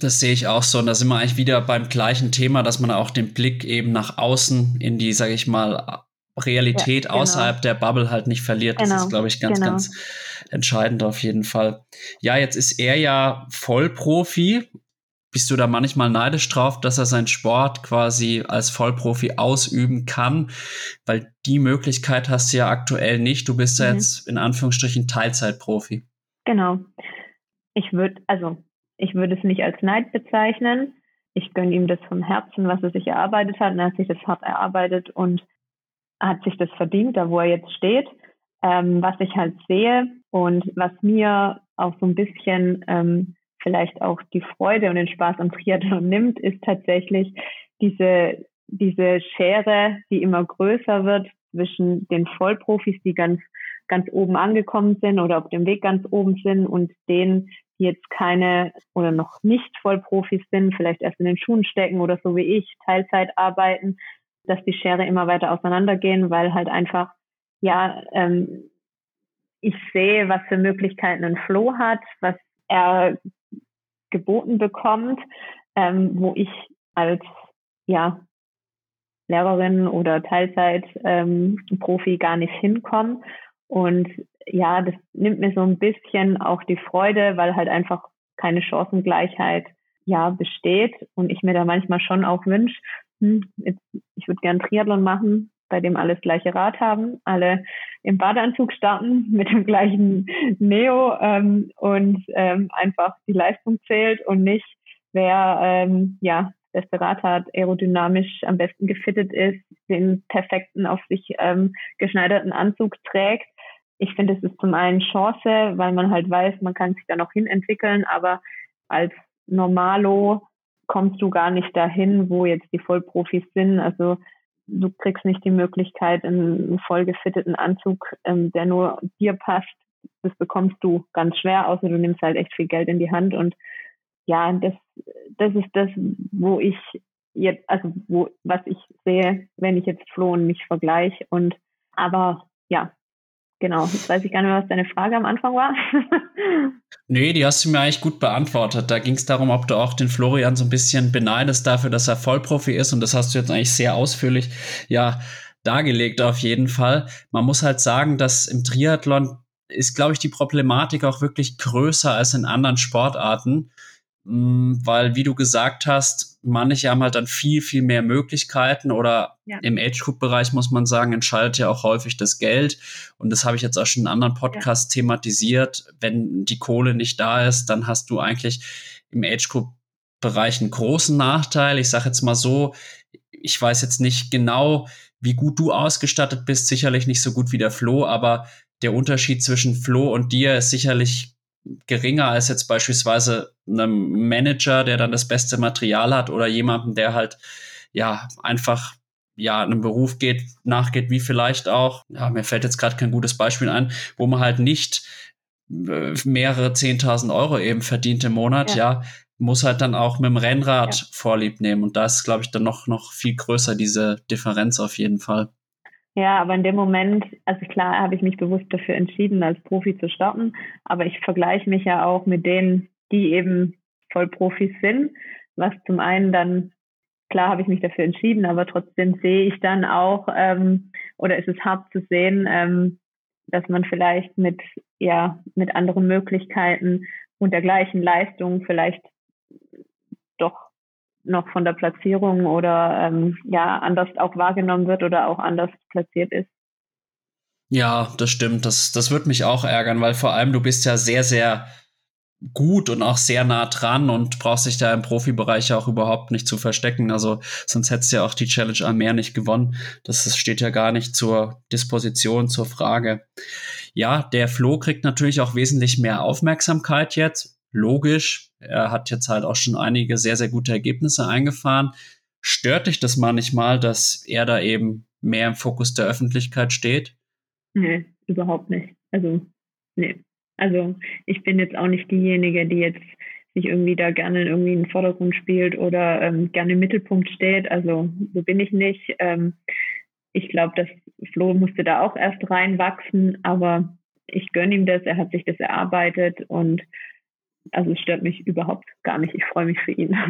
Das sehe ich auch so. Und da sind wir eigentlich wieder beim gleichen Thema, dass man auch den Blick eben nach außen in die, sage ich mal, Realität ja, genau. außerhalb der Bubble halt nicht verliert. Genau, das ist, glaube ich, ganz, genau. ganz entscheidend auf jeden Fall. Ja, jetzt ist er ja Vollprofi. Bist du da manchmal neidisch drauf, dass er seinen Sport quasi als Vollprofi ausüben kann? Weil die Möglichkeit hast du ja aktuell nicht. Du bist ja mhm. jetzt in Anführungsstrichen Teilzeitprofi. Genau. Ich würde, also ich würde es nicht als Neid bezeichnen. Ich gönne ihm das vom Herzen, was er sich erarbeitet hat. Und er hat sich das hart erarbeitet und hat sich das verdient, da wo er jetzt steht. Ähm, was ich halt sehe und was mir auch so ein bisschen ähm, vielleicht auch die Freude und den Spaß am Triathlon nimmt, ist tatsächlich diese, diese Schere, die immer größer wird zwischen den Vollprofis, die ganz, ganz oben angekommen sind oder auf dem Weg ganz oben sind und denen, die jetzt keine oder noch nicht Vollprofis sind, vielleicht erst in den Schuhen stecken oder so wie ich, Teilzeit arbeiten, dass die Schere immer weiter auseinandergehen, weil halt einfach, ja, ähm, ich sehe, was für Möglichkeiten ein Flo hat, was er geboten bekommt, ähm, wo ich als, ja, Lehrerin oder Teilzeit-Profi ähm, gar nicht hinkomme. Und ja, das nimmt mir so ein bisschen auch die Freude, weil halt einfach keine Chancengleichheit ja besteht und ich mir da manchmal schon auch wünsche, hm, jetzt, ich würde gern Triathlon machen, bei dem alle das gleiche Rad haben, alle im Badeanzug starten mit dem gleichen Neo ähm, und ähm, einfach die Leistung zählt und nicht wer ähm, ja beste Rad hat, aerodynamisch am besten gefittet ist, den perfekten auf sich ähm, geschneiderten Anzug trägt ich finde, es ist zum einen Chance, weil man halt weiß, man kann sich da noch hin entwickeln, aber als Normalo kommst du gar nicht dahin, wo jetzt die Vollprofis sind. Also du kriegst nicht die Möglichkeit, einen voll gefitteten Anzug, ähm, der nur dir passt. Das bekommst du ganz schwer, außer du nimmst halt echt viel Geld in die Hand. Und ja, das, das ist das, wo ich jetzt, also wo, was ich sehe, wenn ich jetzt Flo und mich vergleiche. Und aber ja, Genau, jetzt weiß ich gar nicht mehr, was deine Frage am Anfang war. nee, die hast du mir eigentlich gut beantwortet. Da ging es darum, ob du auch den Florian so ein bisschen beneidest dafür, dass er Vollprofi ist. Und das hast du jetzt eigentlich sehr ausführlich ja dargelegt auf jeden Fall. Man muss halt sagen, dass im Triathlon ist, glaube ich, die Problematik auch wirklich größer als in anderen Sportarten. Mm, weil, wie du gesagt hast, manche haben halt dann viel, viel mehr Möglichkeiten oder ja. im Age-Group-Bereich muss man sagen, entscheidet ja auch häufig das Geld. Und das habe ich jetzt auch schon in anderen Podcasts ja. thematisiert. Wenn die Kohle nicht da ist, dann hast du eigentlich im Age-Group-Bereich einen großen Nachteil. Ich sage jetzt mal so, ich weiß jetzt nicht genau, wie gut du ausgestattet bist, sicherlich nicht so gut wie der Flo, aber der Unterschied zwischen Flo und dir ist sicherlich geringer als jetzt beispielsweise einem Manager, der dann das beste Material hat oder jemanden, der halt ja einfach ja einem Beruf geht, nachgeht, wie vielleicht auch, ja, mir fällt jetzt gerade kein gutes Beispiel ein, wo man halt nicht äh, mehrere 10.000 Euro eben verdient im Monat, ja. ja. muss halt dann auch mit dem Rennrad ja. Vorlieb nehmen. Und da ist, glaube ich, dann noch, noch viel größer diese Differenz auf jeden Fall. Ja, aber in dem Moment, also klar, habe ich mich bewusst dafür entschieden, als Profi zu starten, aber ich vergleiche mich ja auch mit denen, die eben Vollprofis sind, was zum einen dann, klar habe ich mich dafür entschieden, aber trotzdem sehe ich dann auch, ähm, oder ist es hart zu sehen, ähm, dass man vielleicht mit, ja, mit anderen Möglichkeiten und der gleichen Leistung vielleicht doch noch von der Platzierung oder ähm, ja anders auch wahrgenommen wird oder auch anders platziert ist. Ja, das stimmt. Das, das wird mich auch ärgern, weil vor allem du bist ja sehr, sehr gut und auch sehr nah dran und brauchst dich da im Profibereich auch überhaupt nicht zu verstecken. Also sonst hättest du ja auch die Challenge Almer nicht gewonnen. Das steht ja gar nicht zur Disposition, zur Frage. Ja, der Flo kriegt natürlich auch wesentlich mehr Aufmerksamkeit jetzt. Logisch. Er hat jetzt halt auch schon einige sehr, sehr gute Ergebnisse eingefahren. Stört dich das manchmal, dass er da eben mehr im Fokus der Öffentlichkeit steht? Nee, überhaupt nicht. Also, nee. Also ich bin jetzt auch nicht diejenige, die jetzt sich irgendwie da gerne irgendwie in den Vordergrund spielt oder ähm, gerne im Mittelpunkt steht. Also so bin ich nicht. Ähm, ich glaube, dass Flo musste da auch erst reinwachsen, aber ich gönne ihm das, er hat sich das erarbeitet und also es stört mich überhaupt gar nicht. Ich freue mich für ihn.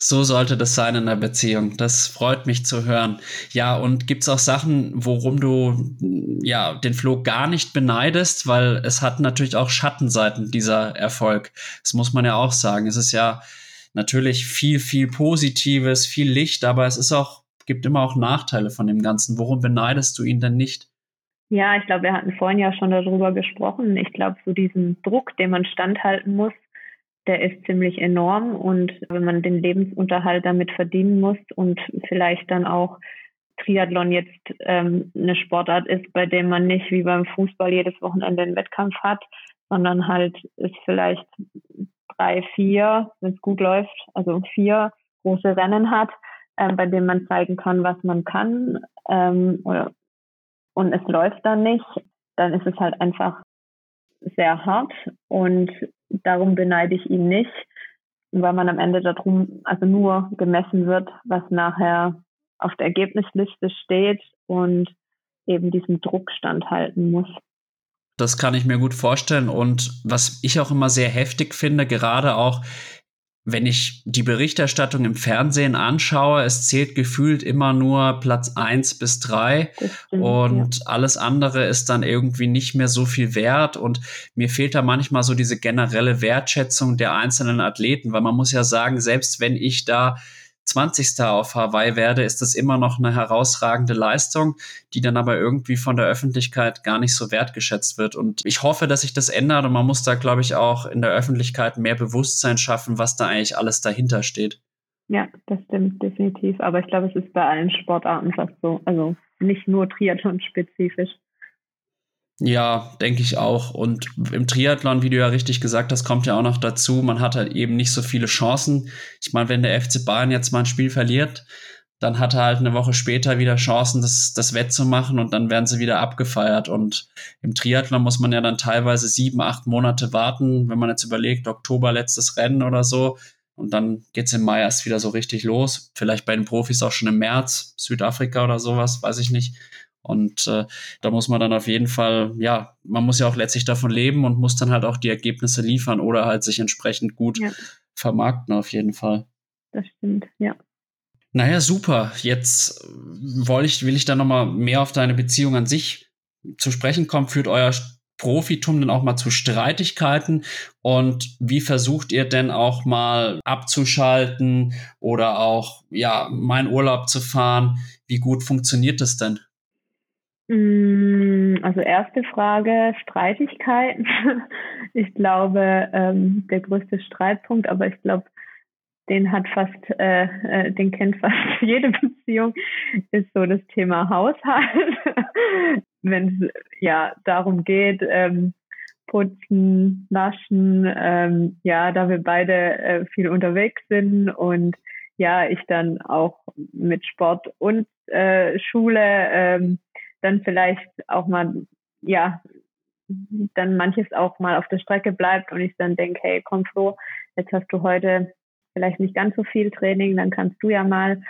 So sollte das sein in der Beziehung. Das freut mich zu hören. Ja, und gibt es auch Sachen, worum du ja den Flo gar nicht beneidest, weil es hat natürlich auch Schattenseiten dieser Erfolg. Das muss man ja auch sagen. Es ist ja natürlich viel, viel Positives, viel Licht, aber es ist auch gibt immer auch Nachteile von dem Ganzen. Worum beneidest du ihn denn nicht? Ja, ich glaube, wir hatten vorhin ja schon darüber gesprochen. Ich glaube, so diesen Druck, den man standhalten muss, der ist ziemlich enorm. Und wenn man den Lebensunterhalt damit verdienen muss und vielleicht dann auch Triathlon jetzt ähm, eine Sportart ist, bei dem man nicht wie beim Fußball jedes Wochenende einen Wettkampf hat, sondern halt ist vielleicht drei, vier, wenn es gut läuft, also vier große Rennen hat, ähm, bei denen man zeigen kann, was man kann ähm, oder, und es läuft dann nicht, dann ist es halt einfach sehr hart und darum beneide ich ihn nicht, weil man am Ende darum also nur gemessen wird, was nachher auf der Ergebnisliste steht und eben diesem Druck standhalten muss. Das kann ich mir gut vorstellen. Und was ich auch immer sehr heftig finde, gerade auch wenn ich die Berichterstattung im Fernsehen anschaue, es zählt gefühlt immer nur Platz eins bis drei stimmt, und ja. alles andere ist dann irgendwie nicht mehr so viel wert und mir fehlt da manchmal so diese generelle Wertschätzung der einzelnen Athleten, weil man muss ja sagen, selbst wenn ich da 20. auf Hawaii werde, ist das immer noch eine herausragende Leistung, die dann aber irgendwie von der Öffentlichkeit gar nicht so wertgeschätzt wird. Und ich hoffe, dass sich das ändert und man muss da, glaube ich, auch in der Öffentlichkeit mehr Bewusstsein schaffen, was da eigentlich alles dahinter steht. Ja, das stimmt definitiv. Aber ich glaube, es ist bei allen Sportarten fast so. Also nicht nur Triathlon-spezifisch. Ja, denke ich auch. Und im Triathlon, wie du ja richtig gesagt hast, kommt ja auch noch dazu, man hat halt eben nicht so viele Chancen. Ich meine, wenn der FC Bayern jetzt mal ein Spiel verliert, dann hat er halt eine Woche später wieder Chancen, das, das wettzumachen und dann werden sie wieder abgefeiert. Und im Triathlon muss man ja dann teilweise sieben, acht Monate warten, wenn man jetzt überlegt, Oktober letztes Rennen oder so. Und dann geht's im Mai erst wieder so richtig los. Vielleicht bei den Profis auch schon im März, Südafrika oder sowas, weiß ich nicht. Und äh, da muss man dann auf jeden Fall, ja, man muss ja auch letztlich davon leben und muss dann halt auch die Ergebnisse liefern oder halt sich entsprechend gut ja. vermarkten, auf jeden Fall. Das stimmt, ja. Naja, super. Jetzt will ich, will ich da nochmal mehr auf deine Beziehung an sich zu sprechen kommen. Führt euer Profitum denn auch mal zu Streitigkeiten? Und wie versucht ihr denn auch mal abzuschalten oder auch, ja, meinen Urlaub zu fahren? Wie gut funktioniert das denn? Mm, also erste Frage, Streitigkeiten. Ich glaube, ähm, der größte Streitpunkt, aber ich glaube, den hat fast, äh, äh, den kennt fast jede Beziehung, ist so das Thema Haushalt. Wenn es ja darum geht, ähm, putzen, waschen, ähm, ja, da wir beide äh, viel unterwegs sind und ja, ich dann auch mit Sport und äh, Schule ähm, dann vielleicht auch mal, ja, dann manches auch mal auf der Strecke bleibt und ich dann denke, hey, komm Flo, jetzt hast du heute vielleicht nicht ganz so viel Training, dann kannst du ja mal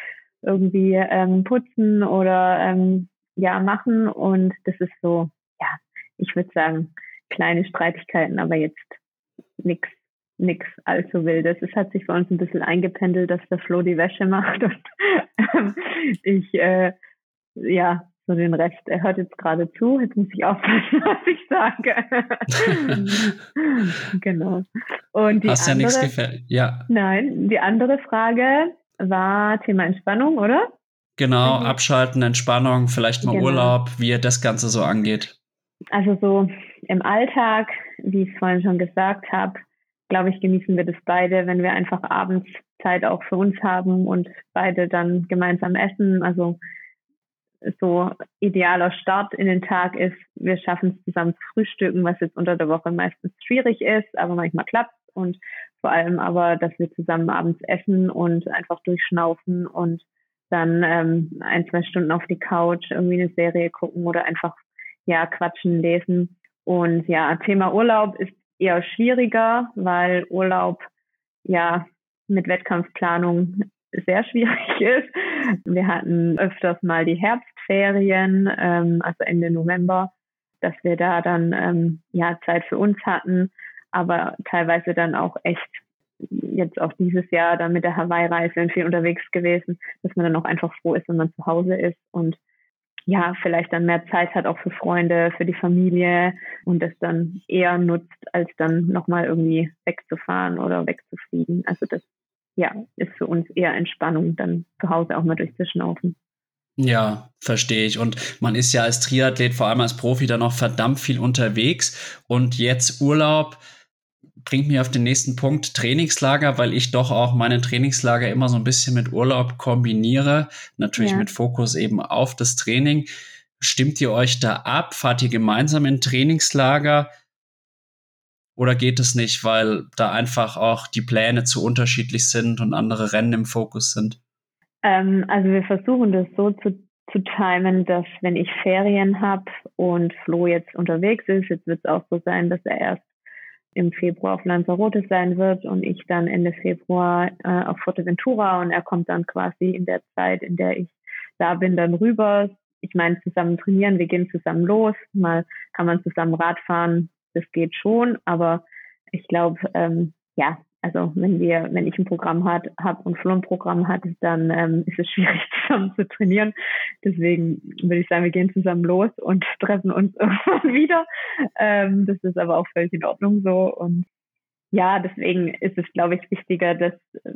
irgendwie ähm, putzen oder ähm, ja machen und das ist so, ja, ich würde sagen, kleine Streitigkeiten, aber jetzt nichts nichts allzu wildes. Es hat sich bei uns ein bisschen eingependelt, dass der Flo die Wäsche macht und ähm, ich äh, ja so den Rest. Er hört jetzt gerade zu. Jetzt muss ich aufpassen, was ich sage. genau. Und die Hast andere, ja nichts gefällt. Ja. Nein, die andere Frage war Thema Entspannung, oder? Genau, Abschalten, Entspannung, vielleicht mal genau. Urlaub, wie ihr das Ganze so angeht. Also so im Alltag, wie ich es vorhin schon gesagt habe, glaube ich, genießen wir das beide, wenn wir einfach abends Zeit auch für uns haben und beide dann gemeinsam essen. Also so idealer Start in den Tag ist, wir schaffen es zusammen zu frühstücken, was jetzt unter der Woche meistens schwierig ist, aber manchmal klappt und vor allem aber, dass wir zusammen abends essen und einfach durchschnaufen und dann ähm, ein, zwei Stunden auf die Couch irgendwie eine Serie gucken oder einfach ja quatschen, lesen. Und ja, Thema Urlaub ist eher schwieriger, weil Urlaub ja mit Wettkampfplanung sehr schwierig ist. Wir hatten öfters mal die Herbstferien, ähm, also Ende November, dass wir da dann ähm, ja Zeit für uns hatten, aber teilweise dann auch echt jetzt auch dieses Jahr dann mit der Hawaii-Reise und viel unterwegs gewesen, dass man dann auch einfach froh ist, wenn man zu Hause ist und ja, vielleicht dann mehr Zeit hat auch für Freunde, für die Familie und das dann eher nutzt, als dann nochmal irgendwie wegzufahren oder wegzufliegen. Also das, ja, ist für uns eher Entspannung, dann zu Hause auch mal durchzuschnaufen. Ja, verstehe ich. Und man ist ja als Triathlet, vor allem als Profi, dann auch verdammt viel unterwegs. Und jetzt Urlaub, bringt mich auf den nächsten Punkt, Trainingslager, weil ich doch auch meine Trainingslager immer so ein bisschen mit Urlaub kombiniere, natürlich ja. mit Fokus eben auf das Training. Stimmt ihr euch da ab? Fahrt ihr gemeinsam in Trainingslager? Oder geht es nicht, weil da einfach auch die Pläne zu unterschiedlich sind und andere Rennen im Fokus sind? Ähm, also wir versuchen das so zu, zu timen, dass wenn ich Ferien habe und Flo jetzt unterwegs ist, jetzt wird es auch so sein, dass er erst im Februar auf Lanzarote sein wird und ich dann Ende Februar äh, auf Fuerteventura und er kommt dann quasi in der Zeit, in der ich da bin, dann rüber. Ich meine, zusammen trainieren, wir gehen zusammen los, mal kann man zusammen Rad fahren, das geht schon, aber ich glaube, ähm, ja, also wenn wir, wenn ich ein Programm habe hab und Flo ein Programm hat, dann ähm, ist es schwierig zusammen zu trainieren. Deswegen würde ich sagen, wir gehen zusammen los und treffen uns irgendwann wieder. Ähm, das ist aber auch völlig in Ordnung so. Und ja, deswegen ist es, glaube ich, wichtiger, dass äh,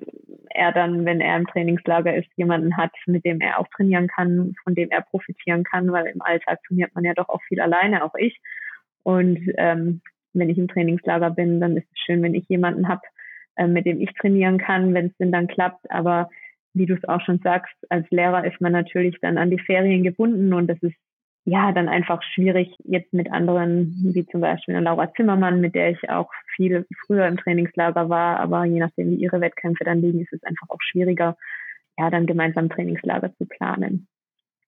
er dann, wenn er im Trainingslager ist, jemanden hat, mit dem er auch trainieren kann, von dem er profitieren kann, weil im Alltag trainiert man ja doch auch viel alleine, auch ich. Und ähm, wenn ich im Trainingslager bin, dann ist es schön, wenn ich jemanden habe, äh, mit dem ich trainieren kann, wenn es denn dann klappt. Aber wie du es auch schon sagst, als Lehrer ist man natürlich dann an die Ferien gebunden und das ist ja dann einfach schwierig jetzt mit anderen, wie zum Beispiel Laura Zimmermann, mit der ich auch viel früher im Trainingslager war, aber je nachdem, wie ihre Wettkämpfe dann liegen, ist es einfach auch schwieriger, ja, dann gemeinsam Trainingslager zu planen.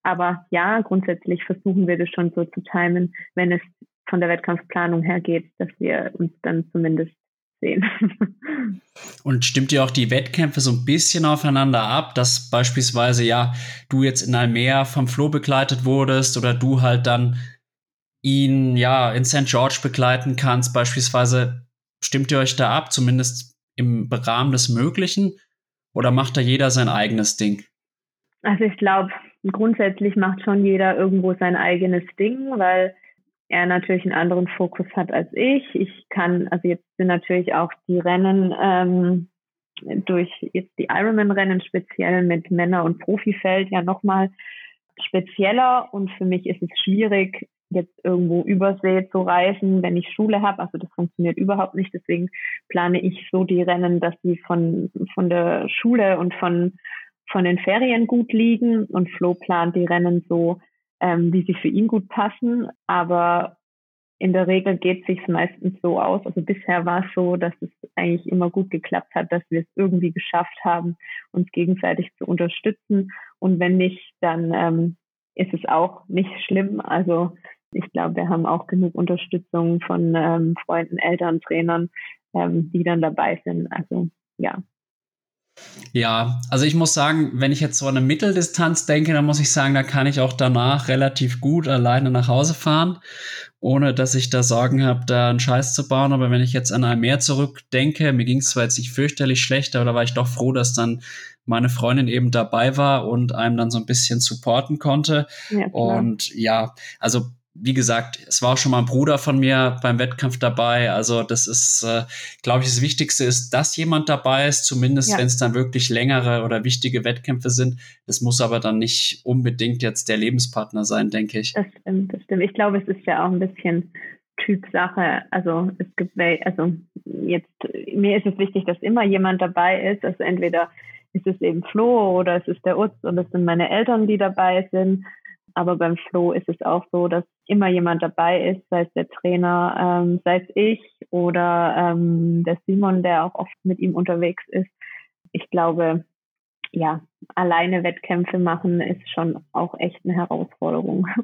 Aber ja, grundsätzlich versuchen wir das schon so zu timen, wenn es von der Wettkampfplanung her geht, dass wir uns dann zumindest sehen. Und stimmt ihr auch die Wettkämpfe so ein bisschen aufeinander ab, dass beispielsweise ja du jetzt in Almere vom Flo begleitet wurdest oder du halt dann ihn ja in St. George begleiten kannst, beispielsweise stimmt ihr euch da ab, zumindest im Rahmen des Möglichen, oder macht da jeder sein eigenes Ding? Also ich glaube, grundsätzlich macht schon jeder irgendwo sein eigenes Ding, weil er natürlich einen anderen Fokus hat als ich. Ich kann, also jetzt sind natürlich auch die Rennen ähm, durch jetzt die Ironman-Rennen speziell mit Männer- und Profifeld ja nochmal spezieller und für mich ist es schwierig, jetzt irgendwo übersee zu reisen, wenn ich Schule habe. Also das funktioniert überhaupt nicht. Deswegen plane ich so die Rennen, dass sie von, von der Schule und von, von den Ferien gut liegen und Flo plant die Rennen so, ähm, wie sie für ihn gut passen. Aber in der Regel geht sich meistens so aus. Also bisher war es so, dass es eigentlich immer gut geklappt hat, dass wir es irgendwie geschafft haben, uns gegenseitig zu unterstützen. Und wenn nicht, dann ähm, ist es auch nicht schlimm. Also ich glaube, wir haben auch genug Unterstützung von ähm, Freunden, Eltern, Trainern, ähm, die dann dabei sind. Also ja, Ja, also ich muss sagen, wenn ich jetzt so an eine Mitteldistanz denke, dann muss ich sagen, da kann ich auch danach relativ gut alleine nach Hause fahren, ohne dass ich da Sorgen habe, da einen Scheiß zu bauen. Aber wenn ich jetzt an ein Meer zurückdenke, mir ging es zwar jetzt nicht fürchterlich schlecht, aber da war ich doch froh, dass dann meine Freundin eben dabei war und einem dann so ein bisschen supporten konnte. Ja, und ja, also wie gesagt, es war auch schon mal ein Bruder von mir beim Wettkampf dabei. Also das ist, äh, glaube ich, das Wichtigste ist, dass jemand dabei ist, zumindest ja. wenn es dann wirklich längere oder wichtige Wettkämpfe sind. Das muss aber dann nicht unbedingt jetzt der Lebenspartner sein, denke ich. Das stimmt, das stimmt. Ich glaube, es ist ja auch ein bisschen Typsache. Also es gibt, also jetzt, mir ist es wichtig, dass immer jemand dabei ist. Also entweder ist es eben Flo oder es ist der Utz und es sind meine Eltern, die dabei sind. Aber beim Flo ist es auch so, dass immer jemand dabei ist, sei es der Trainer, ähm, sei es ich oder ähm, der Simon, der auch oft mit ihm unterwegs ist. Ich glaube, ja, alleine Wettkämpfe machen ist schon auch echt eine Herausforderung.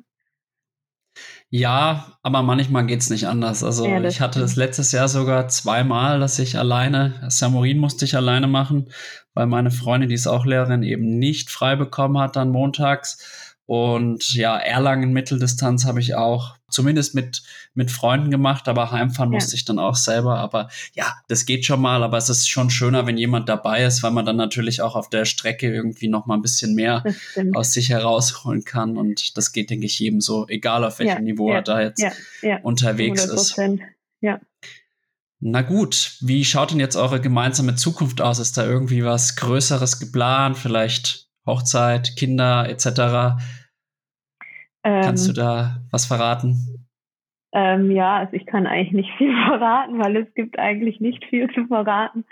Ja, aber manchmal geht es nicht anders. Also ja, ich hatte das letztes Jahr sogar zweimal, dass ich alleine, Samurin musste ich alleine machen, weil meine Freundin, die ist auch Lehrerin, eben nicht frei bekommen hat dann montags. Und ja, Erlangen Mitteldistanz habe ich auch zumindest mit, mit Freunden gemacht, aber heimfahren ja. musste ich dann auch selber. Aber ja, das geht schon mal, aber es ist schon schöner, wenn jemand dabei ist, weil man dann natürlich auch auf der Strecke irgendwie noch mal ein bisschen mehr aus sich herausholen kann. Und das geht, denke ich, jedem so, egal auf welchem ja, Niveau ja, er da jetzt unterwegs 100%. ist. Ja. Na gut, wie schaut denn jetzt eure gemeinsame Zukunft aus? Ist da irgendwie was Größeres geplant? Vielleicht Hochzeit, Kinder etc.? Ähm, Kannst du ähm, da was verraten? Ähm, ja, also ich kann eigentlich nicht viel verraten, weil es gibt eigentlich nicht viel zu verraten.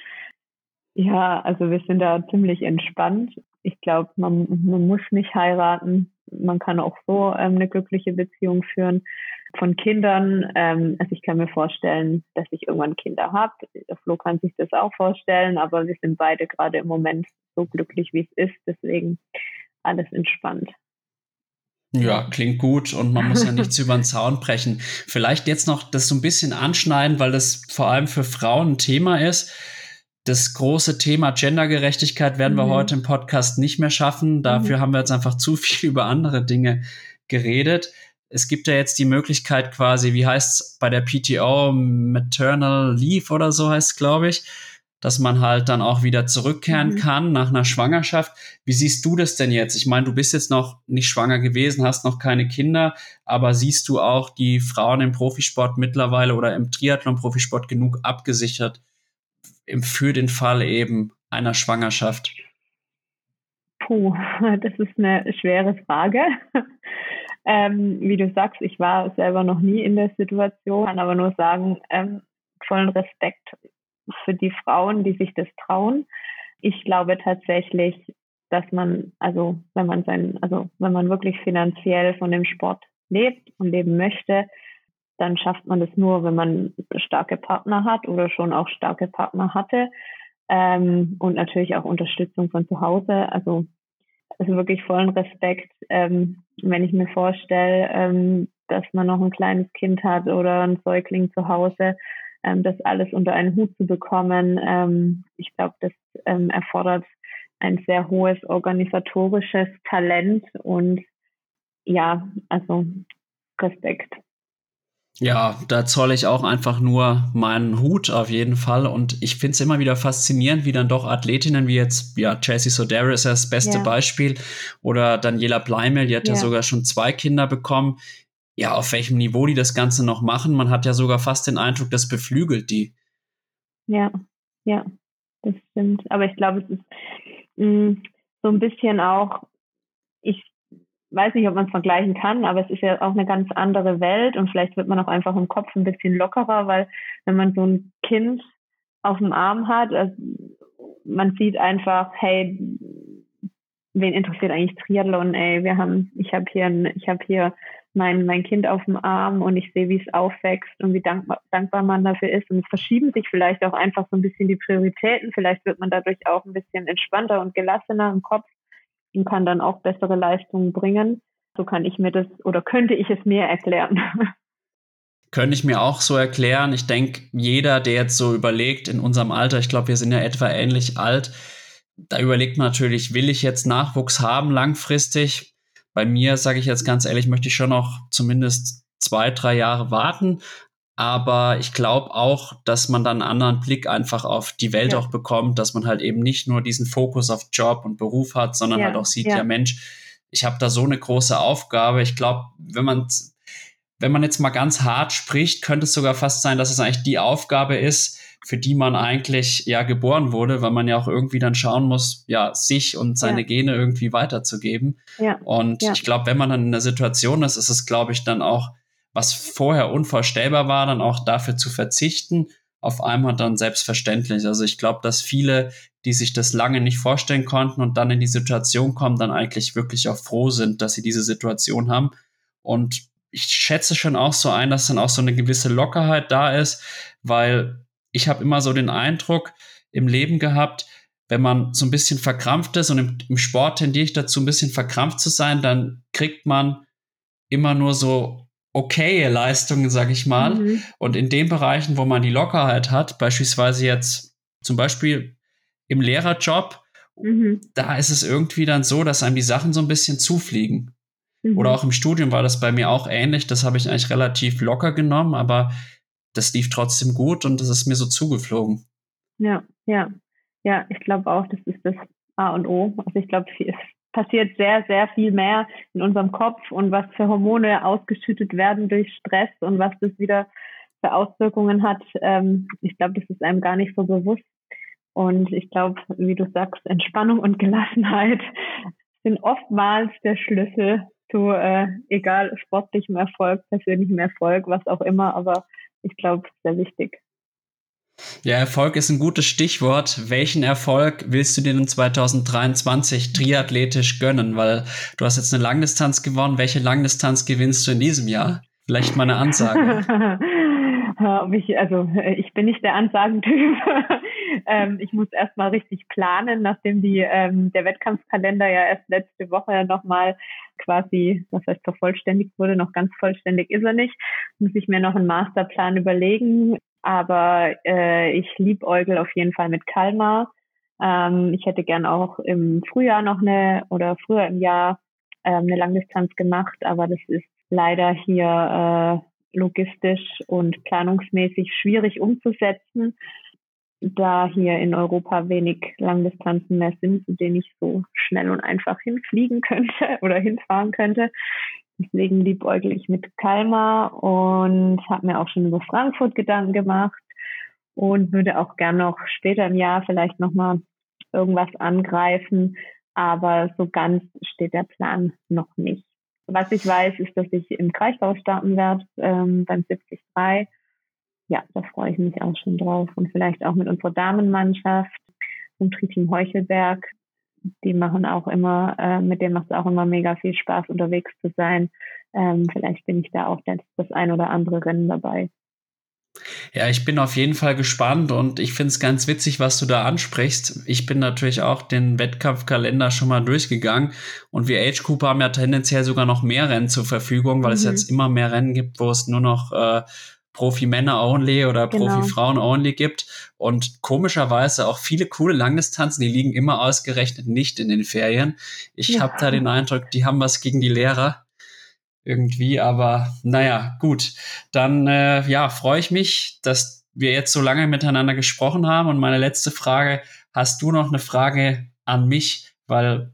Ja, also wir sind da ziemlich entspannt. Ich glaube, man, man muss nicht heiraten. Man kann auch so ähm, eine glückliche Beziehung führen. Von Kindern, ähm, also ich kann mir vorstellen, dass ich irgendwann Kinder habe. Flo kann sich das auch vorstellen, aber wir sind beide gerade im Moment so glücklich, wie es ist. Deswegen alles entspannt. Ja, klingt gut und man muss ja nichts über den Zaun brechen. Vielleicht jetzt noch das so ein bisschen anschneiden, weil das vor allem für Frauen ein Thema ist. Das große Thema Gendergerechtigkeit werden wir mhm. heute im Podcast nicht mehr schaffen. Dafür mhm. haben wir jetzt einfach zu viel über andere Dinge geredet. Es gibt ja jetzt die Möglichkeit quasi, wie heißt es bei der PTO, Maternal Leave oder so heißt es, glaube ich, dass man halt dann auch wieder zurückkehren mhm. kann nach einer Schwangerschaft. Wie siehst du das denn jetzt? Ich meine, du bist jetzt noch nicht schwanger gewesen, hast noch keine Kinder, aber siehst du auch die Frauen im Profisport mittlerweile oder im Triathlon-Profisport genug abgesichert für den Fall eben einer Schwangerschaft? Puh, das ist eine schwere Frage. ähm, wie du sagst, ich war selber noch nie in der Situation, kann aber nur sagen, ähm, vollen Respekt für die Frauen, die sich das trauen. Ich glaube tatsächlich, dass man, also wenn man sein, also wenn man wirklich finanziell von dem Sport lebt und leben möchte, dann schafft man das nur, wenn man starke Partner hat oder schon auch starke Partner hatte ähm, und natürlich auch Unterstützung von zu Hause. Also, also wirklich vollen Respekt, ähm, wenn ich mir vorstelle, ähm, dass man noch ein kleines Kind hat oder ein Säugling zu Hause ähm, das alles unter einen Hut zu bekommen. Ähm, ich glaube, das ähm, erfordert ein sehr hohes organisatorisches Talent und ja, also Respekt. Ja, da zolle ich auch einfach nur meinen Hut auf jeden Fall. Und ich finde es immer wieder faszinierend, wie dann doch Athletinnen wie jetzt, ja, Chelsea Sodera ist das beste ja. Beispiel oder Daniela Bleimel, die hat ja. ja sogar schon zwei Kinder bekommen, ja, auf welchem Niveau die das Ganze noch machen. Man hat ja sogar fast den Eindruck, das beflügelt die. Ja, ja, das stimmt. Aber ich glaube, es ist mh, mm, so ein bisschen auch, ich weiß nicht, ob man es vergleichen kann, aber es ist ja auch eine ganz andere Welt und vielleicht wird man auch einfach im Kopf ein bisschen lockerer, weil wenn man so ein Kind auf dem Arm hat, also man sieht einfach, hey, wen interessiert eigentlich Triathlon? Ey, wir haben, ich habe hier, ich habe hier mein, mein Kind auf dem Arm und ich sehe, wie es aufwächst und wie dankbar, dankbar man dafür ist. Und es verschieben sich vielleicht auch einfach so ein bisschen die Prioritäten. Vielleicht wird man dadurch auch ein bisschen entspannter und gelassener im Kopf und kann dann auch bessere Leistungen bringen. So kann ich mir das oder könnte ich es mir erklären. Könnte ich mir auch so erklären. Ich denke, jeder, der jetzt so überlegt in unserem Alter, ich glaube, wir sind ja etwa ähnlich alt, da überlegt man natürlich, will ich jetzt Nachwuchs haben langfristig? Bei mir, sage ich jetzt ganz ehrlich, möchte ich schon noch zumindest zwei, drei Jahre warten. Aber ich glaube auch, dass man dann einen anderen Blick einfach auf die Welt ja. auch bekommt, dass man halt eben nicht nur diesen Fokus auf Job und Beruf hat, sondern ja. halt auch sieht, ja, ja Mensch, ich habe da so eine große Aufgabe. Ich glaube, wenn man wenn man jetzt mal ganz hart spricht, könnte es sogar fast sein, dass es eigentlich die Aufgabe ist, für die man eigentlich ja geboren wurde, weil man ja auch irgendwie dann schauen muss, ja, sich und seine ja. Gene irgendwie weiterzugeben. Ja. Und ja. ich glaube, wenn man dann in der Situation ist, ist es, glaube ich, dann auch, was vorher unvorstellbar war, dann auch dafür zu verzichten, auf einmal dann selbstverständlich. Also ich glaube, dass viele, die sich das lange nicht vorstellen konnten und dann in die Situation kommen, dann eigentlich wirklich auch froh sind, dass sie diese Situation haben. Und ich schätze schon auch so ein, dass dann auch so eine gewisse Lockerheit da ist, weil ich habe immer so den Eindruck im Leben gehabt, wenn man so ein bisschen verkrampft ist und im, im, Sport tendiere ich dazu, ein bisschen verkrampft zu sein, dann kriegt man immer nur so okaye Leistungen, sag ich mal. Mhm. Und in den Bereichen, wo man die Lockerheit hat, beispielsweise jetzt zum Beispiel im Lehrerjob, mhm. da ist es irgendwie dann so, dass einem die Sachen so ein bisschen zufliegen. Mhm. Oder auch im Studium war das bei mir auch ähnlich. Das habe ich eigentlich relativ locker genommen, aber das lief trotzdem gut und das ist mir so zugeflogen. Ja, ja. Ja, ich glaube auch, das ist das A und O. Also ich glaube, es passiert sehr, sehr viel mehr in unserem Kopf und was für Hormone ausgeschüttet werden durch Stress und was das wieder für Auswirkungen hat. Ähm, ich glaube, das ist einem gar nicht so bewusst. Und ich glaube, wie du sagst, Entspannung und Gelassenheit sind oftmals der Schlüssel zu, äh, egal, sportlichem Erfolg, persönlichem Erfolg, was auch immer, aber ich glaube, sehr wichtig. Ja, Erfolg ist ein gutes Stichwort. Welchen Erfolg willst du dir in 2023 triathletisch gönnen? Weil du hast jetzt eine Langdistanz gewonnen. Welche Langdistanz gewinnst du in diesem Jahr? Vielleicht mal eine Ansage. ich, also ich bin nicht der Ansagentyp. Ähm, ich muss erstmal richtig planen, nachdem die, ähm, der Wettkampfkalender ja erst letzte Woche nochmal quasi, was heißt vervollständigt wurde, noch ganz vollständig ist er nicht, muss ich mir noch einen Masterplan überlegen. Aber äh, ich liebäugel auf jeden Fall mit Kalmar. Ähm, ich hätte gern auch im Frühjahr noch eine oder früher im Jahr ähm, eine Langdistanz gemacht, aber das ist leider hier äh, logistisch und planungsmäßig schwierig umzusetzen da hier in Europa wenig Langdistanzen mehr sind, zu denen ich so schnell und einfach hinfliegen könnte oder hinfahren könnte. Deswegen liebäugel ich mit Kalmar und habe mir auch schon über Frankfurt Gedanken gemacht und würde auch gern noch später im Jahr vielleicht nochmal irgendwas angreifen. Aber so ganz steht der Plan noch nicht. Was ich weiß, ist, dass ich im Kraichgau starten werde ähm, beim 73 ja, da freue ich mich auch schon drauf. Und vielleicht auch mit unserer Damenmannschaft vom Triteam Heuchelberg. Die machen auch immer, äh, mit dem macht es auch immer mega viel Spaß, unterwegs zu sein. Ähm, vielleicht bin ich da auch das, das ein oder andere Rennen dabei. Ja, ich bin auf jeden Fall gespannt und ich finde es ganz witzig, was du da ansprichst. Ich bin natürlich auch den Wettkampfkalender schon mal durchgegangen und wir Age Cooper haben ja tendenziell sogar noch mehr Rennen zur Verfügung, weil mhm. es jetzt immer mehr Rennen gibt, wo es nur noch äh, Profi-Männer-Only oder genau. Profi-Frauen-Only gibt. Und komischerweise auch viele coole Langdistanzen, die liegen immer ausgerechnet nicht in den Ferien. Ich ja. habe da den Eindruck, die haben was gegen die Lehrer irgendwie, aber naja, gut. Dann äh, ja, freue ich mich, dass wir jetzt so lange miteinander gesprochen haben. Und meine letzte Frage, hast du noch eine Frage an mich? Weil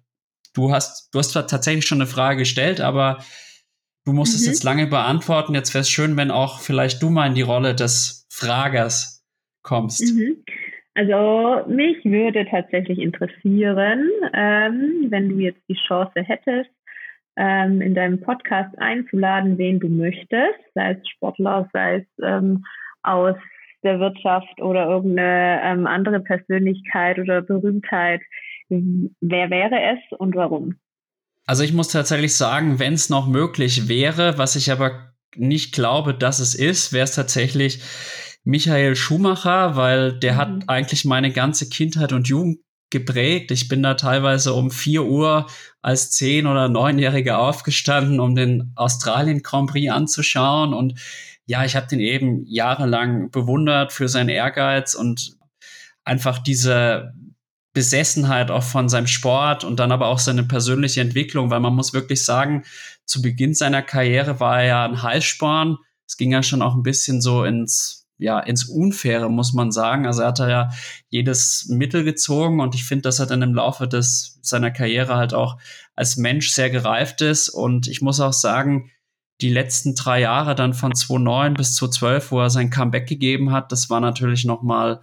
du hast, du hast zwar tatsächlich schon eine Frage gestellt, aber Du musst mhm. es jetzt lange beantworten. Jetzt wäre es schön, wenn auch vielleicht du mal in die Rolle des Fragers kommst. Mhm. Also mich würde tatsächlich interessieren, ähm, wenn du jetzt die Chance hättest, ähm, in deinem Podcast einzuladen, wen du möchtest, sei es Sportler, sei es ähm, aus der Wirtschaft oder irgendeine ähm, andere Persönlichkeit oder Berühmtheit. Wer wäre es und warum? Also ich muss tatsächlich sagen, wenn es noch möglich wäre, was ich aber nicht glaube, dass es ist, wäre es tatsächlich Michael Schumacher, weil der mhm. hat eigentlich meine ganze Kindheit und Jugend geprägt. Ich bin da teilweise um vier Uhr als zehn- oder neunjähriger aufgestanden, um den Australien Grand Prix anzuschauen. Und ja, ich habe den eben jahrelang bewundert für seinen Ehrgeiz und einfach diese Besessenheit auch von seinem Sport und dann aber auch seine persönliche Entwicklung, weil man muss wirklich sagen, zu Beginn seiner Karriere war er ja ein Heißsporn. Es ging ja schon auch ein bisschen so ins ja, ins Unfaire, muss man sagen. Also er hat ja jedes Mittel gezogen und ich finde, dass er dann im Laufe des, seiner Karriere halt auch als Mensch sehr gereift ist. Und ich muss auch sagen, die letzten drei Jahre dann von 2009 bis 2012, wo er sein Comeback gegeben hat, das war natürlich nochmal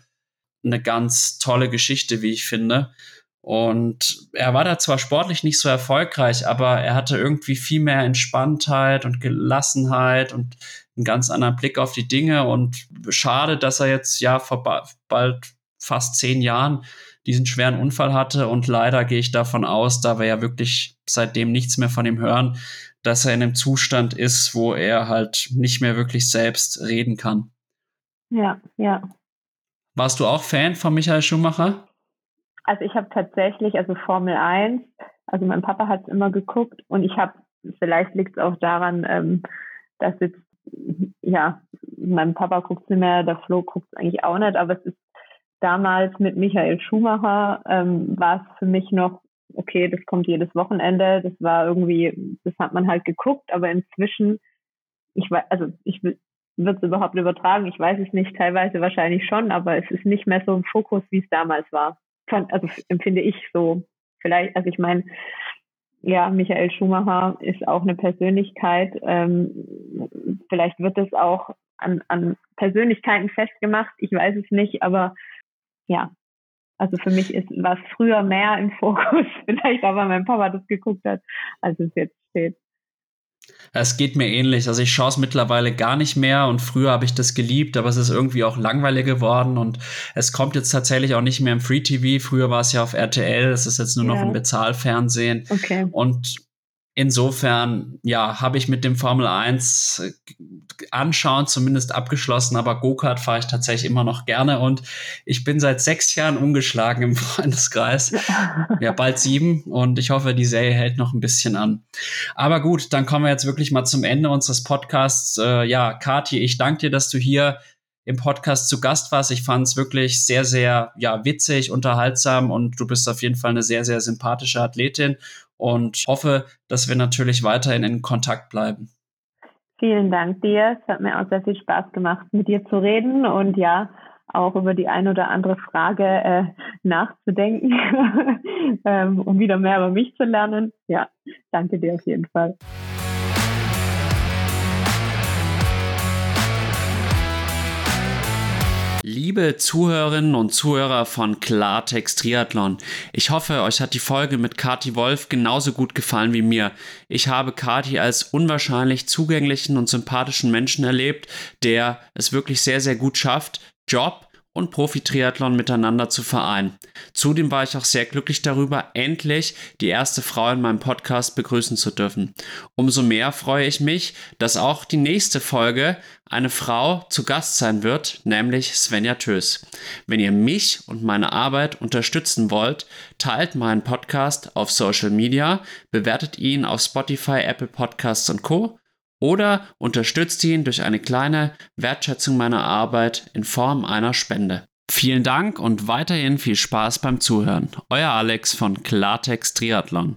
eine ganz tolle Geschichte, wie ich finde. Und er war da zwar sportlich nicht so erfolgreich, aber er hatte irgendwie viel mehr Entspanntheit und Gelassenheit und einen ganz anderen Blick auf die Dinge. Und schade, dass er jetzt ja vor bald fast zehn Jahren diesen schweren Unfall hatte. Und leider gehe ich davon aus, da wir ja wirklich seitdem nichts mehr von ihm hören, dass er in einem Zustand ist, wo er halt nicht mehr wirklich selbst reden kann. Ja, ja. Warst du auch Fan von Michael Schumacher? Also ich habe tatsächlich, also Formel 1, also mein Papa hat es immer geguckt und ich habe, vielleicht liegt es auch daran, ähm, dass jetzt ja, mein Papa guckt nicht mehr, der Flo guckt es eigentlich auch nicht, aber es ist damals mit Michael Schumacher, ähm, war es für mich noch, okay, das kommt jedes Wochenende, das war irgendwie, das hat man halt geguckt, aber inzwischen, ich weiß, also ich will, wird es überhaupt übertragen? Ich weiß es nicht, teilweise wahrscheinlich schon, aber es ist nicht mehr so im Fokus, wie es damals war. Also empfinde ich so. Vielleicht, also ich meine, ja, Michael Schumacher ist auch eine Persönlichkeit. Ähm, vielleicht wird es auch an, an Persönlichkeiten festgemacht. Ich weiß es nicht, aber ja, also für mich ist was früher mehr im Fokus, vielleicht weil mein Papa das geguckt hat, als es jetzt steht. Es geht mir ähnlich. Also ich schaue es mittlerweile gar nicht mehr und früher habe ich das geliebt, aber es ist irgendwie auch langweilig geworden und es kommt jetzt tatsächlich auch nicht mehr im Free TV. Früher war es ja auf RTL, es ist jetzt nur ja. noch im Bezahlfernsehen. Okay. Und Insofern, ja, habe ich mit dem Formel 1 äh, anschauen zumindest abgeschlossen, aber Go-Kart fahre ich tatsächlich immer noch gerne und ich bin seit sechs Jahren umgeschlagen im Freundeskreis. Ja, bald sieben und ich hoffe, die Serie hält noch ein bisschen an. Aber gut, dann kommen wir jetzt wirklich mal zum Ende unseres Podcasts. Äh, ja, Kathi, ich danke dir, dass du hier im Podcast zu Gast warst. Ich fand es wirklich sehr, sehr ja, witzig, unterhaltsam und du bist auf jeden Fall eine sehr, sehr sympathische Athletin und hoffe, dass wir natürlich weiterhin in Kontakt bleiben. Vielen Dank dir. Es hat mir auch sehr viel Spaß gemacht, mit dir zu reden und ja, auch über die ein oder andere Frage äh, nachzudenken, ähm, um wieder mehr über mich zu lernen. Ja, danke dir auf jeden Fall. Liebe Zuhörerinnen und Zuhörer von Klartext Triathlon, ich hoffe, euch hat die Folge mit Kati Wolf genauso gut gefallen wie mir. Ich habe Kati als unwahrscheinlich zugänglichen und sympathischen Menschen erlebt, der es wirklich sehr, sehr gut schafft, Job, und Profi-Triathlon miteinander zu vereinen. Zudem war ich auch sehr glücklich darüber, endlich die erste Frau in meinem Podcast begrüßen zu dürfen. Umso mehr freue ich mich, dass auch die nächste Folge eine Frau zu Gast sein wird, nämlich Svenja Tös. Wenn ihr mich und meine Arbeit unterstützen wollt, teilt meinen Podcast auf Social Media, bewertet ihn auf Spotify, Apple Podcasts und Co oder unterstützt ihn durch eine kleine Wertschätzung meiner Arbeit in Form einer Spende. Vielen Dank und weiterhin viel Spaß beim Zuhören. Euer Alex von Klartext Triathlon.